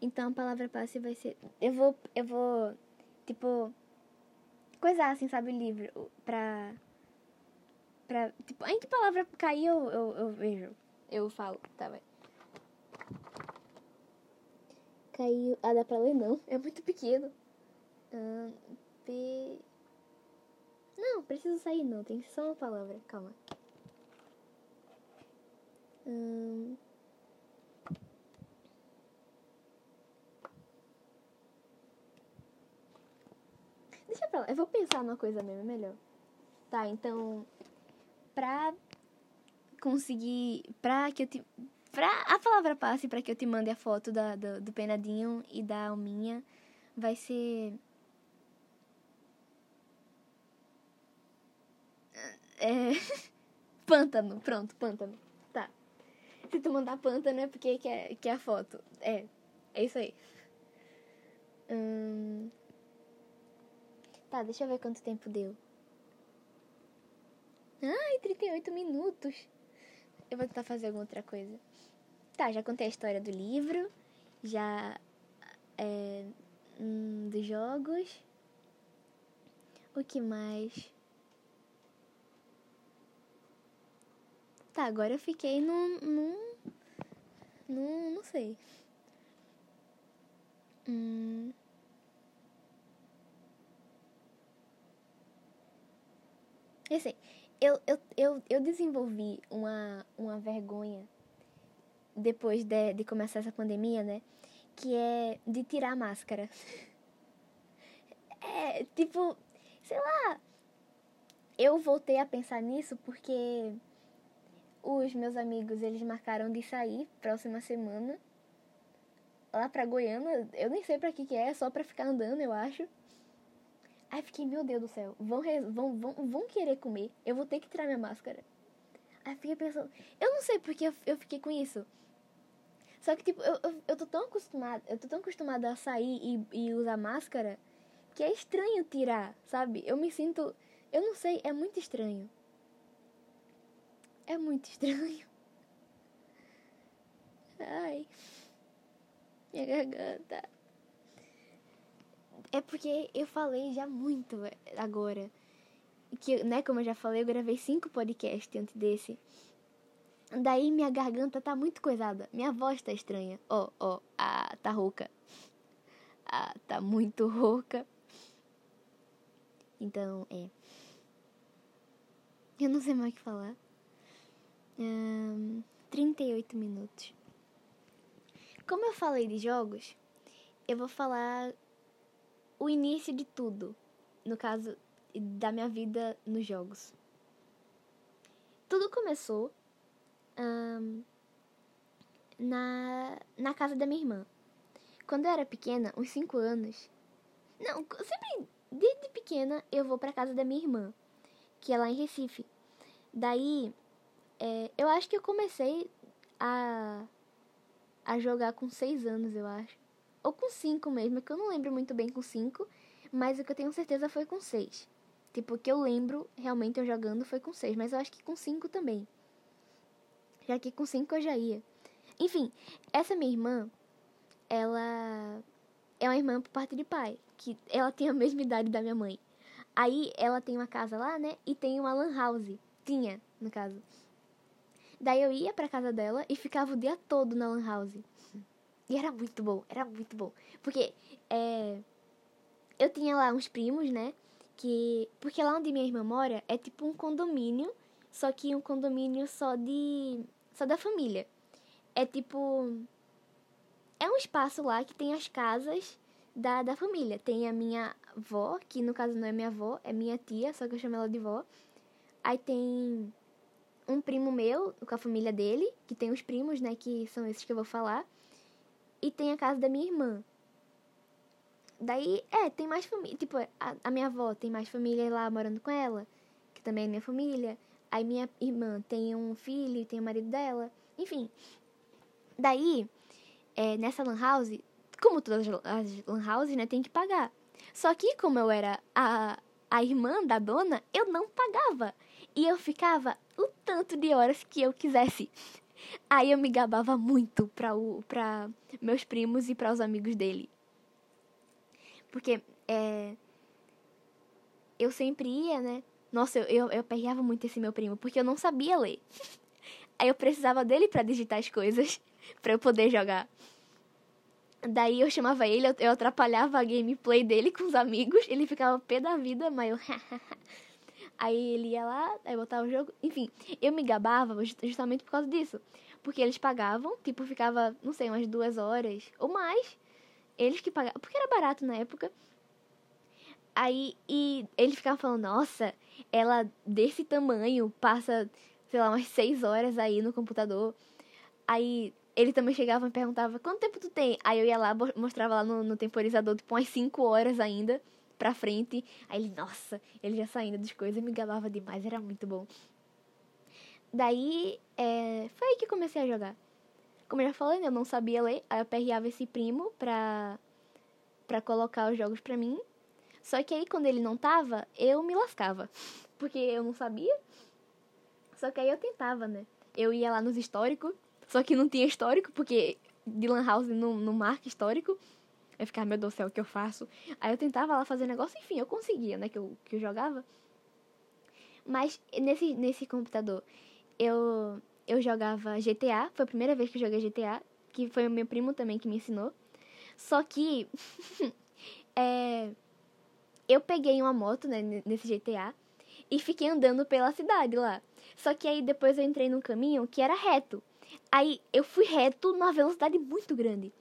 Então a palavra passe vai ser. Eu vou. Eu vou. Tipo. Coisar assim, sabe, o livro. Pra pra. Tipo, em que palavra cair eu, eu, eu vejo. Eu falo, tá, vai. Caiu. Ah, dá pra ler não. É muito pequeno. Uh, P. Não, preciso sair não. Tem só uma palavra. Calma. Hum... Deixa pra lá. Eu vou pensar numa coisa mesmo, é melhor. Tá, então pra conseguir. pra que eu te. Pra a palavra passe para que eu te mande a foto da, do, do penadinho e da alminha vai ser. É. *laughs* pântano, pronto, pântano. Tá. Se tu mandar pântano é porque quer, quer a foto. É, é isso aí. Hum... Tá, deixa eu ver quanto tempo deu. Ai, 38 minutos. Eu vou tentar fazer alguma outra coisa. Tá, já contei a história do livro. Já. É, hum, dos jogos. O que mais? Tá, agora eu fiquei num. num. num não sei. Hum. Eu sei eu, eu, eu, eu desenvolvi uma, uma vergonha depois de, de começar essa pandemia, né? Que é de tirar a máscara. *laughs* É, tipo, sei lá. Eu voltei a pensar nisso porque os meus amigos, eles marcaram de sair próxima semana lá pra Goiânia. Eu nem sei pra que que é, só pra ficar andando, eu acho. Aí fiquei, meu Deus do céu, vão, vão, vão, vão querer comer, eu vou ter que tirar minha máscara. Aí fiquei pensando, eu não sei porque eu, eu fiquei com isso. Só que, tipo, eu, eu, eu tô tão acostumada, eu tô tão acostumada a sair e, e usar máscara que é estranho tirar, sabe? Eu me sinto, eu não sei, é muito estranho. É muito *laughs* estranho. Ai. Minha garganta. É porque eu falei já muito agora. Que, né, como eu já falei, eu gravei cinco podcasts antes desse. Daí minha garganta tá muito coisada. Minha voz tá estranha. Ó, oh, ó, oh, ah, tá rouca. Ah, tá muito rouca. Então, é. Eu não sei mais o que falar. Um, 38 minutos. Como eu falei de jogos, eu vou falar o início de tudo. No caso, da minha vida nos jogos. Tudo começou na, na casa da minha irmã. Quando eu era pequena, uns 5 anos. Não, sempre desde pequena eu vou pra casa da minha irmã, que é lá em Recife. Daí, é, eu acho que eu comecei a, a jogar com 6 anos, eu acho. Ou com 5 mesmo, que eu não lembro muito bem com 5, mas o que eu tenho certeza foi com 6. Tipo, o que eu lembro realmente eu jogando foi com 6, mas eu acho que com 5 também. Já que com 5 eu já ia. Enfim, essa minha irmã, ela é uma irmã por parte de pai, que ela tem a mesma idade da minha mãe. Aí ela tem uma casa lá, né? E tem uma lan house. Tinha, no caso. Daí eu ia pra casa dela e ficava o dia todo na lan house. E era muito bom, era muito bom. Porque é, eu tinha lá uns primos, né? Que. Porque lá onde minha irmã mora é tipo um condomínio, só que um condomínio só de. só da família. É tipo. É um espaço lá que tem as casas da, da família. Tem a minha avó, que no caso não é minha avó, é minha tia, só que eu chamo ela de vó. Aí tem um primo meu, com a família dele, que tem os primos, né, que são esses que eu vou falar. E tem a casa da minha irmã. Daí, é, tem mais família. Tipo, a, a, minha avó tem mais família lá morando com ela, que também é minha família. Aí minha irmã tem um filho, tem o marido dela. Enfim. Daí, é, nessa lan house, como todas as lan houses, né, tem que pagar. Só que, como eu era a, a irmã da dona, eu não pagava. E eu ficava o tanto de horas que eu quisesse. Aí eu me gabava muito pra, o, pra meus primos e para os amigos dele. Porque é, eu sempre ia, né? Nossa, eu, eu, eu pegava muito esse meu primo, porque eu não sabia ler. *laughs* Aí eu precisava dele para digitar as coisas, *laughs* para eu poder jogar. Daí eu chamava ele, eu, eu atrapalhava a gameplay dele com os amigos, ele ficava pé da vida, mas eu. *laughs* aí ele ia lá, aí botava o jogo. Enfim, eu me gabava justamente por causa disso. Porque eles pagavam, tipo, ficava, não sei, umas duas horas ou mais eles que pagavam, porque era barato na época. Aí, e ele ficava falando, nossa, ela desse tamanho passa, sei lá, umas seis horas aí no computador. Aí ele também chegava e perguntava, quanto tempo tu tem? Aí eu ia lá, mostrava lá no, no temporizador, tipo, umas cinco horas ainda pra frente. Aí ele, nossa, ele já saindo das coisas, me gabava demais, era muito bom. Daí, é, foi aí que comecei a jogar. Como eu já falei, né, eu não sabia ler, aí eu perreava esse primo pra, pra colocar os jogos pra mim. Só que aí, quando ele não tava, eu me lascava. *laughs* Porque eu não sabia. Só que aí eu tentava, né? Eu ia lá nos históricos, só que não tinha histórico, porque de Lan House não, não marca histórico. Eu ficava, meu Deus do céu, o que eu faço? Aí eu tentava lá fazer negócio, enfim, eu conseguia, né? Que eu, que eu jogava. Mas nesse, nesse computador, eu eu jogava GTA, foi a primeira vez que eu joguei GTA, que foi o meu primo também que me ensinou. Só que *laughs* é, eu peguei uma moto né, nesse GTA e fiquei andando pela cidade lá. Só que aí depois eu entrei num caminho que era reto. Aí eu fui reto numa velocidade muito grande.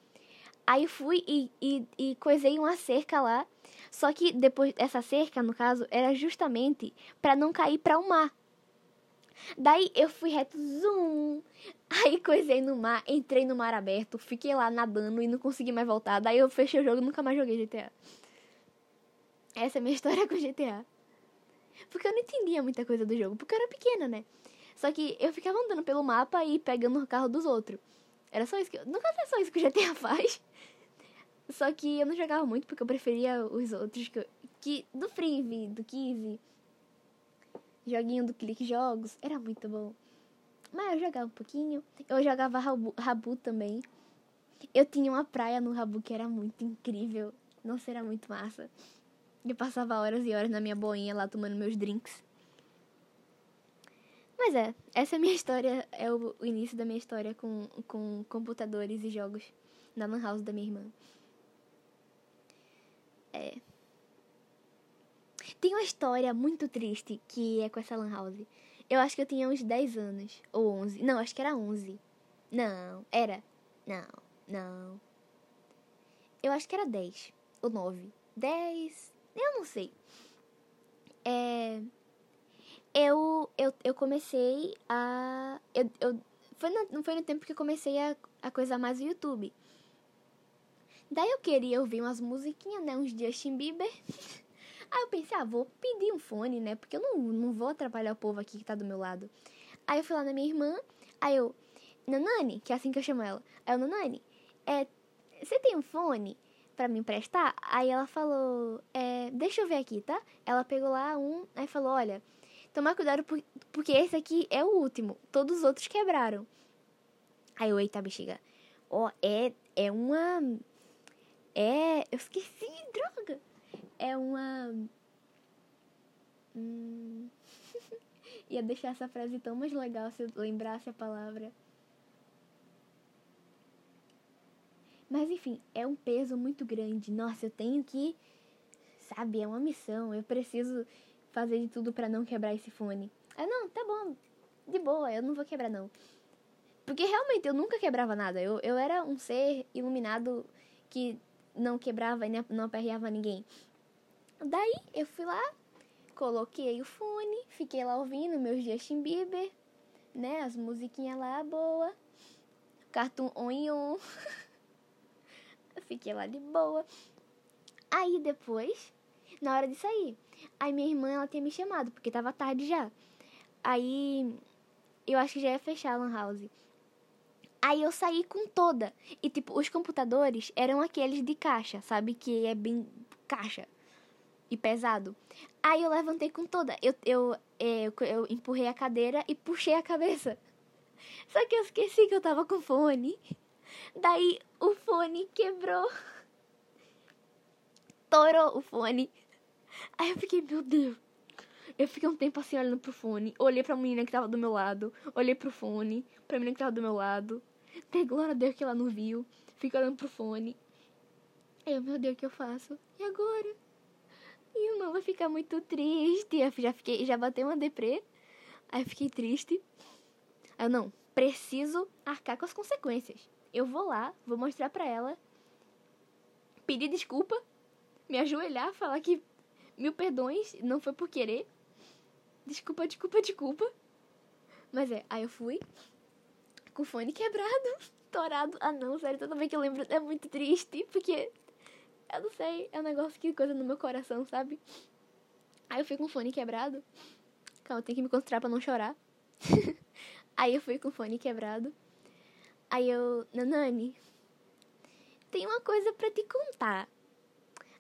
Aí fui e, e, e coisei uma cerca lá. Só que depois, essa cerca, no caso, era justamente para não cair para o mar. Daí eu fui reto, zoom. *laughs* Aí coisei no mar, entrei no mar aberto, fiquei lá nadando e não consegui mais voltar. Daí eu fechei o jogo e nunca mais joguei GTA. Essa é a minha *laughs* história com GTA. Porque eu não entendia muita coisa do jogo, porque eu era pequena, né? Só que eu ficava andando pelo mapa e pegando o carro dos outros. Era só isso que. Eu... Nunca é só isso que o GTA *laughs* faz. Só que eu não jogava muito porque eu preferia os outros que. que do Freeve, do Kizzy joguinho do Clique Jogos, era muito bom. Mas eu jogava um pouquinho. Eu jogava Rabu, Rabu também. Eu tinha uma praia no Rabu que era muito incrível. Nossa, era muito massa. Eu passava horas e horas na minha boinha lá tomando meus drinks. Mas é, essa é a minha *laughs* história, é o, o início da minha história com, com computadores e jogos na Lan House da minha irmã. É. Tem uma história muito triste que é com essa Lan House. Eu acho que eu tinha uns 10 anos, ou 11. Não, acho que era 11. Não, era. Não, não. Eu acho que era 10 ou 9. 10, eu não sei. É eu, eu, eu comecei a. Eu, eu, foi no, não foi no tempo que eu comecei a, a coisar mais o YouTube. Daí eu queria ouvir umas musiquinhas, né? Uns Justin Bieber. Aí eu pensei, ah, vou pedir um fone, né? Porque eu não, não vou atrapalhar o povo aqui que tá do meu lado. Aí eu fui lá na minha irmã, aí eu, Nanani, que é assim que eu chamo ela. Aí eu, Nanani, é, você tem um fone pra me emprestar? Aí ela falou, é, deixa eu ver aqui, tá? Ela pegou lá um, aí falou, olha, Tomar cuidado porque esse aqui é o último. Todos os outros quebraram. Aí eu, eita bexiga. Ó, oh, é, é uma... É... Eu esqueci, droga. É uma... Hum... *laughs* Ia deixar essa frase tão mais legal se eu lembrasse a palavra. Mas enfim, é um peso muito grande. Nossa, eu tenho que. Sabe, é uma missão. Eu preciso fazer de tudo para não quebrar esse fone. Ah, não, tá bom. De boa, eu não vou quebrar não. Porque realmente eu nunca quebrava nada. Eu, eu era um ser iluminado que não quebrava e não aperreava ninguém. Daí eu fui lá, coloquei o fone, fiquei lá ouvindo meus Justin Bieber, né? As musiquinhas lá boa. Cartoon on e on. *laughs* fiquei lá de boa. Aí depois, na hora de sair, Aí minha irmã, ela tinha me chamado, porque tava tarde já. Aí eu acho que já ia fechar a lan house. Aí eu saí com toda. E tipo, os computadores eram aqueles de caixa, sabe? Que é bem caixa e pesado. Aí eu levantei com toda. Eu, eu, é, eu, eu empurrei a cadeira e puxei a cabeça. Só que eu esqueci que eu tava com fone. Daí o fone quebrou. Torou o fone. Aí eu fiquei, meu Deus. Eu fiquei um tempo assim olhando pro fone. Olhei pra menina que tava do meu lado. Olhei pro fone. Pra menina que tava do meu lado. Tem glória a Deus que ela não viu. Fiquei olhando pro fone. Eu, meu Deus, o que eu faço? E agora? E o irmão vai ficar muito triste. Eu já fiquei, já bateu uma deprê. Aí fiquei triste. Aí eu, não, preciso arcar com as consequências. Eu vou lá, vou mostrar pra ela. Pedir desculpa. Me ajoelhar, falar que Mil perdões, não foi por querer. Desculpa, desculpa, desculpa. Mas é, aí eu fui com o fone quebrado, *laughs* torado. Ah não, sério, toda vez que eu lembro é muito triste, porque eu não sei, é um negócio que coisa no meu coração, sabe? Aí eu fui com o fone quebrado. Calma, eu tenho que me concentrar pra não chorar. *laughs* aí eu fui com o fone quebrado. Aí eu, Nanani, tem uma coisa para te contar.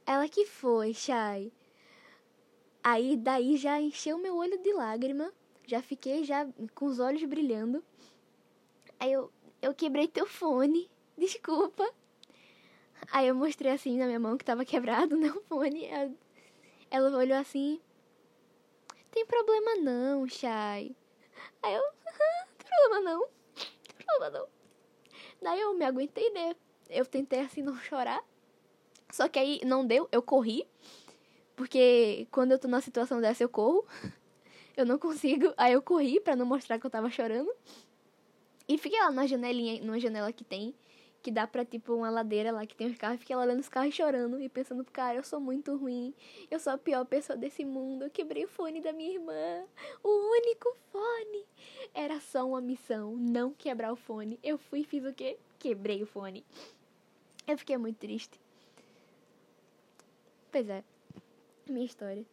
Ela que foi, Shai. Aí daí já encheu meu olho de lágrima, já fiquei já com os olhos brilhando. Aí eu, eu quebrei teu fone, *laughs* desculpa. Aí eu mostrei assim na minha mão que tava quebrado, *laughs* né, o fone. Ela olhou assim, tem problema não, Chay. Aí eu, tem problema não, problema não. Daí eu me aguentei, né? Eu tentei assim não chorar. Só que aí não deu, eu corri. Porque quando eu tô numa situação dessa, eu corro. *laughs* Eu não consigo. Aí eu corri para não mostrar que eu tava chorando. E fiquei lá na janelinha, numa janela que tem, que dá pra, tipo, uma ladeira lá que tem os carros. Fiquei lá olhando os carros chorando e pensando, cara, eu sou muito ruim. Eu sou a pior pessoa desse mundo. Eu quebrei o fone da minha irmã. O único fone. Era só uma missão, não quebrar o fone. Eu fui e fiz o quê? Quebrei o fone. Eu fiquei muito triste. Pois é minha história.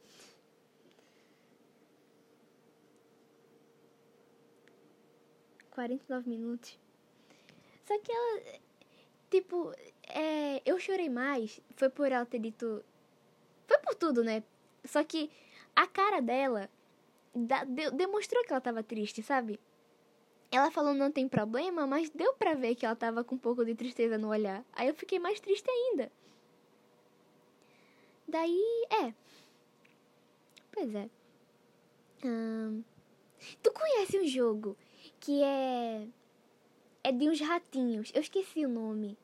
Quarenta e nove minutos. Só que ela. Tipo, é, eu chorei mais. Foi por ela ter dito. Foi por tudo, né? Só que a cara dela da, de, demonstrou que ela tava triste, sabe? Ela falou não tem problema, mas deu pra ver que ela tava com um pouco de tristeza no olhar. Aí eu fiquei mais triste ainda. Daí, é. Pois é. Hum, Tu conhece um jogo que é. É de uns ratinhos. Eu esqueci o nome.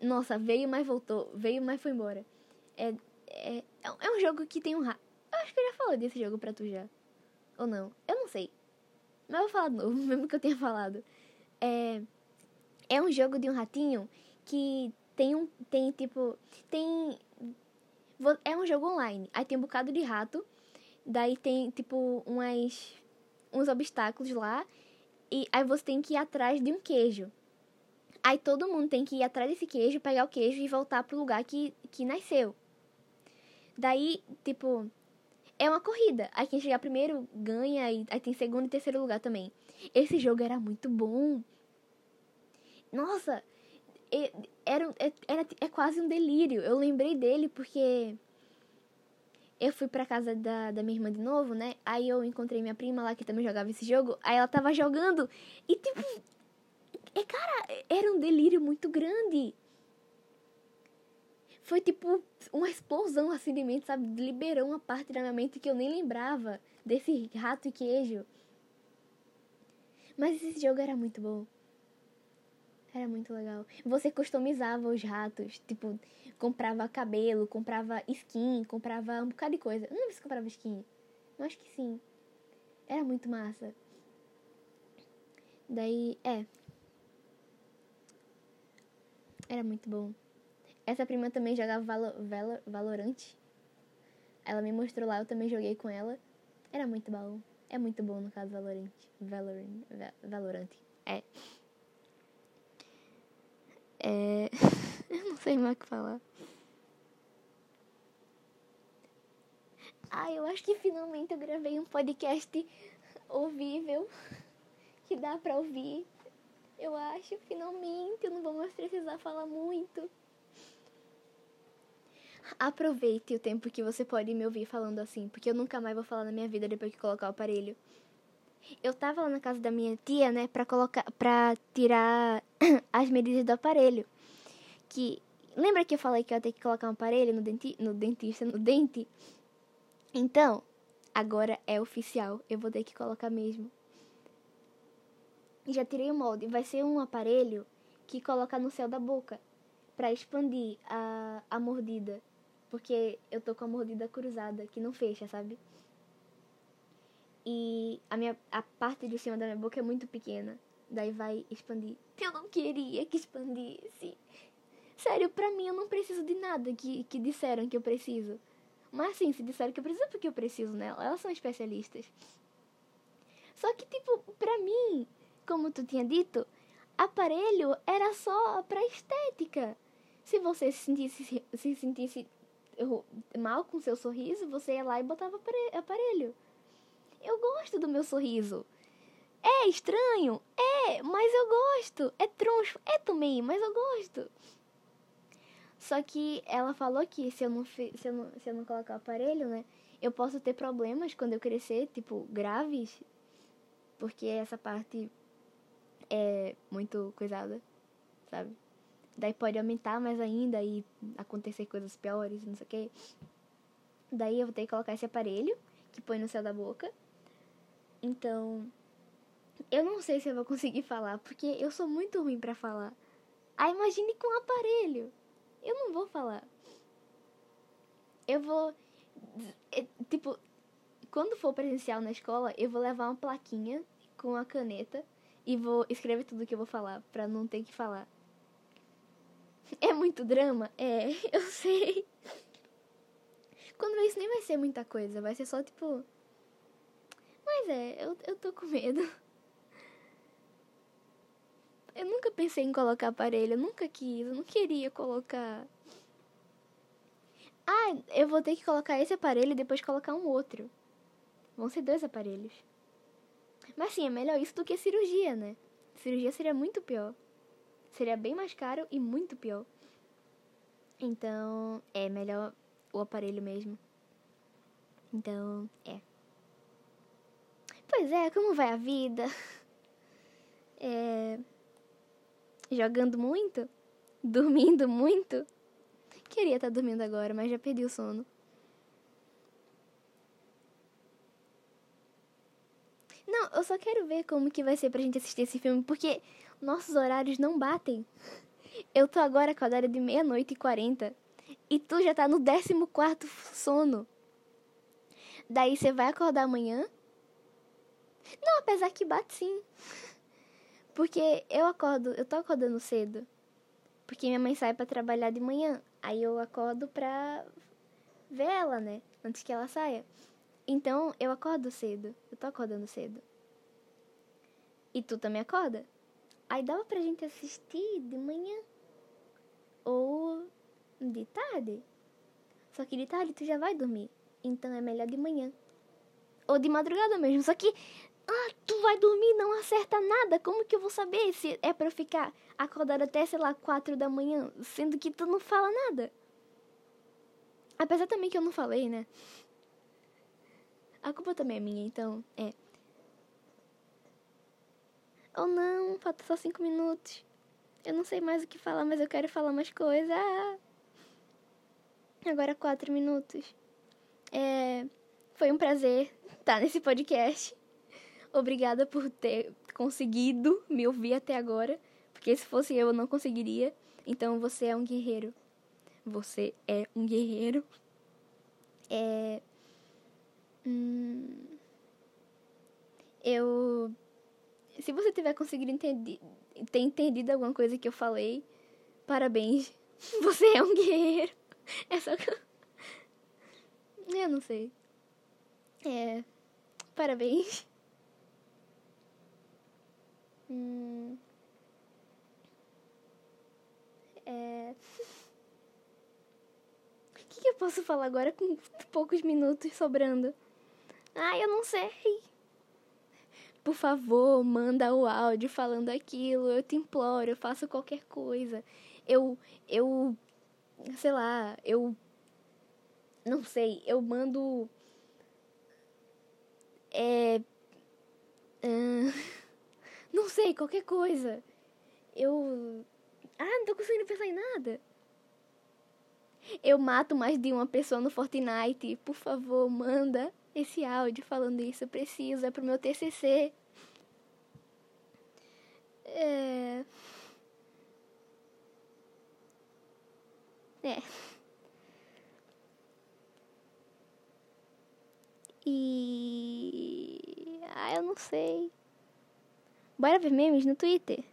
Nossa, veio, mas voltou. Veio, mas foi embora. É, é, é um jogo que tem um rato. Eu acho que eu já falei desse jogo pra tu já. Ou não? Eu não sei. Mas eu vou falar de novo, *laughs* mesmo que eu tenha falado. É, é um jogo de um ratinho que tem um. Tem tipo. Tem. É um jogo online. Aí tem um bocado de rato. Daí tem, tipo, umas. Uns obstáculos lá. E aí você tem que ir atrás de um queijo. Aí todo mundo tem que ir atrás desse queijo, pegar o queijo e voltar pro lugar que, que nasceu. Daí, tipo, é uma corrida. Aí quem chegar primeiro ganha, e aí tem segundo e terceiro lugar também. Esse jogo era muito bom. Nossa, era, era, é quase um delírio. Eu lembrei dele porque eu fui pra casa da, da minha irmã de novo, né? Aí eu encontrei minha prima lá que também jogava esse jogo. Aí ela tava jogando e, tipo, é, cara, era um delírio muito grande. Foi tipo uma explosão assim de mente, sabe? Liberou uma parte da minha mente que eu nem lembrava desse rato e queijo. Mas esse jogo era muito bom. Era muito legal. Você customizava os ratos, tipo, comprava cabelo, comprava skin, comprava um bocado de coisa. não sei se comprava skin. Eu acho que sim. Era muito massa. Daí, é. Era muito bom. Essa prima também jogava Valo, Valo, Valorant. Ela me mostrou lá, eu também joguei com ela. Era muito bom. É muito bom no caso Valorant. Valorant. Valorant. É. É. *laughs* eu não sei mais o que falar. Ah, eu acho que finalmente eu gravei um podcast ouvível. Que dá pra ouvir. Eu acho, finalmente. Eu não vou mais precisar falar muito. Aproveite o tempo que você pode me ouvir falando assim, porque eu nunca mais vou falar na minha vida depois que colocar o aparelho. Eu tava lá na casa da minha tia, né, pra colocar, pra tirar *clears throat* as medidas do aparelho. Que, lembra que eu falei que eu ia ter que colocar um aparelho no, denti, no dentista, no dente? Então, agora é oficial, eu vou ter que colocar mesmo. Já tirei o molde, vai ser um aparelho que coloca no céu da boca para expandir a, a mordida, porque eu tô com a mordida cruzada que não fecha, sabe? E a minha a parte de cima da minha boca é muito pequena. Daí vai expandir. Eu não queria que expandisse. Sério, pra mim eu não preciso de nada que, que disseram que eu preciso. Mas assim, se disseram que eu preciso, é porque eu preciso, né? Elas são especialistas. Só que, tipo, pra mim, como tu tinha dito, aparelho era só pra estética. Se você se sentisse, se sentisse mal com seu sorriso, você ia lá e botava aparelho. Eu gosto do meu sorriso. É estranho? É, mas eu gosto. É troncho? É também, mas eu gosto. Só que ela falou que se eu não, se eu não, se eu não colocar o aparelho, né? Eu posso ter problemas quando eu crescer, tipo, graves. Porque essa parte é muito coisada, sabe? Daí pode aumentar mais ainda e acontecer coisas piores, não sei o quê. Daí eu vou ter que colocar esse aparelho que põe no céu da boca. Então, eu não sei se eu vou conseguir falar, porque eu sou muito ruim para falar. Ah, imagine com um aparelho. Eu não vou falar. Eu vou. É, tipo, quando for presencial na escola, eu vou levar uma plaquinha com a caneta e vou escrever tudo que eu vou falar, pra não ter que falar. É muito drama? É, *laughs* eu sei. Quando isso nem vai ser muita coisa, vai ser só tipo. Mas é, eu, eu tô com medo. Eu nunca pensei em colocar aparelho, eu nunca quis, eu não queria colocar. Ah, eu vou ter que colocar esse aparelho e depois colocar um outro. Vão ser dois aparelhos. Mas sim, é melhor isso do que cirurgia, né? Cirurgia seria muito pior. Seria bem mais caro e muito pior. Então, é melhor o aparelho mesmo. Então, é. Pois é, como vai a vida? É jogando muito, dormindo muito. Queria estar dormindo agora, mas já perdi o sono. Não, eu só quero ver como que vai ser pra gente assistir esse filme, porque nossos horários não batem. Eu tô agora acordada de meia-noite e quarenta. E tu já tá no décimo quarto sono. Daí você vai acordar amanhã? Não, apesar que bate sim. Porque eu acordo, eu tô acordando cedo. Porque minha mãe sai para trabalhar de manhã. Aí eu acordo pra ver ela, né? Antes que ela saia. Então eu acordo cedo. Eu tô acordando cedo. E tu também acorda? Aí dava pra gente assistir de manhã. Ou de tarde. Só que de tarde tu já vai dormir. Então é melhor de manhã. Ou de madrugada mesmo. Só que. Ah, tu vai dormir não acerta nada. Como que eu vou saber se é pra ficar acordado até, sei lá, quatro da manhã? Sendo que tu não fala nada. Apesar também que eu não falei, né? A culpa também é minha, então, é. Ou oh, não, falta só cinco minutos. Eu não sei mais o que falar, mas eu quero falar mais coisa. Agora quatro minutos. É, foi um prazer estar nesse podcast. Obrigada por ter conseguido me ouvir até agora. Porque se fosse eu, eu não conseguiria. Então você é um guerreiro. Você é um guerreiro. É. Hum, eu. Se você tiver conseguido entender, ter entendido alguma coisa que eu falei, parabéns. *laughs* Você é um guerreiro. *laughs* É só que. Eu não sei. É. Parabéns. Hum. É. *laughs* O que, que eu posso falar agora com poucos minutos sobrando? Ah, eu não sei. Por favor, manda o áudio falando aquilo. Eu te imploro, eu faço qualquer coisa. Eu. Eu. Sei lá, eu não sei, eu mando. É. Uh, não sei, qualquer coisa. Eu. Ah, não tô conseguindo pensar em nada. Eu mato mais de uma pessoa no Fortnite. Por favor, manda esse áudio falando isso. Eu preciso, é pro meu TCC. É. É. E. Ah, eu não sei. Bora ver memes no Twitter?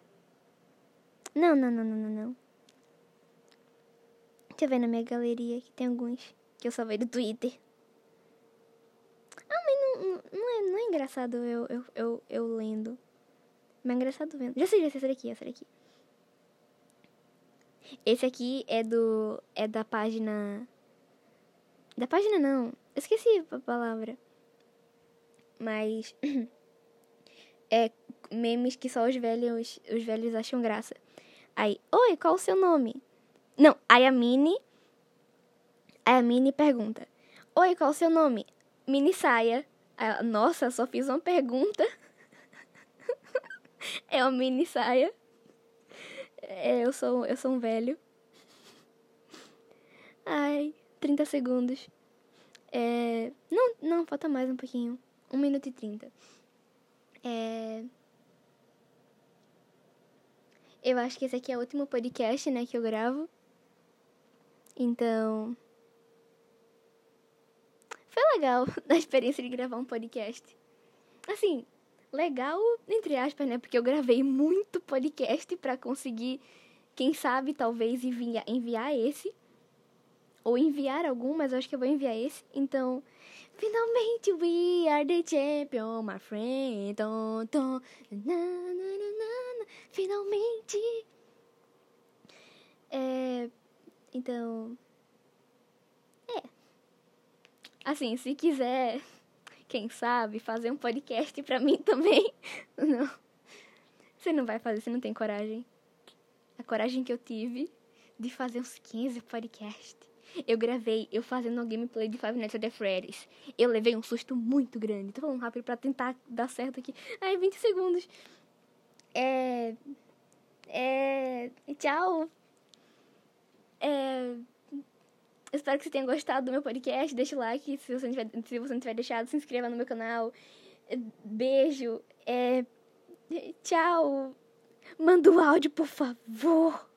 Não, não, não, não, não, não. Deixa eu ver na minha galeria que tem alguns que eu salvei do Twitter. Ah, mas não, não, não, é, não é engraçado eu, eu, eu, eu lendo. Mas é engraçado vendo. Já sei, já sei, esse daqui, esse daqui. Esse aqui é do. É da página. Da página não. Eu esqueci a palavra mas *clears throat* é memes que só os velhos, os velhos acham graça. Aí, oi, qual o seu nome? Não, aí a Mini, aí a Mini pergunta, oi, qual o seu nome? Mini saia. Ela, Nossa, só fiz uma pergunta. *laughs* é uma mini saia. É, eu sou, eu sou um velho. Ai, 30 segundos. É, não, não, falta mais um pouquinho. 1 minuto e 30. É... Eu acho que esse aqui é o último podcast, né, que eu gravo. Então. Foi legal *laughs* a experiência de gravar um podcast. Assim, legal, entre aspas, né? Porque eu gravei muito podcast para conseguir, quem sabe, talvez enviar, enviar esse. Ou enviar algum, mas eu acho que eu vou enviar esse. Então, Finalmente we are the champion, my friend. Tom, tom. Na, na, na, Finalmente. É. Então. É. Assim, se quiser, quem sabe, fazer um podcast pra mim também. *laughs* Não. Você não vai fazer, você não tem coragem. A coragem que eu tive de fazer uns 15 podcasts. Eu gravei eu fazendo um gameplay de Five Nights at Freddy's. Eu levei um susto muito grande. Tô falando rápido pra tentar dar certo aqui. Ai, 20 segundos. É. É. Tchau. É. Espero que você tenha gostado do meu podcast. Deixa o like se você não tiver, se você não tiver deixado. Se inscreva no meu canal. Beijo. É. Tchau. Manda o áudio, por favor.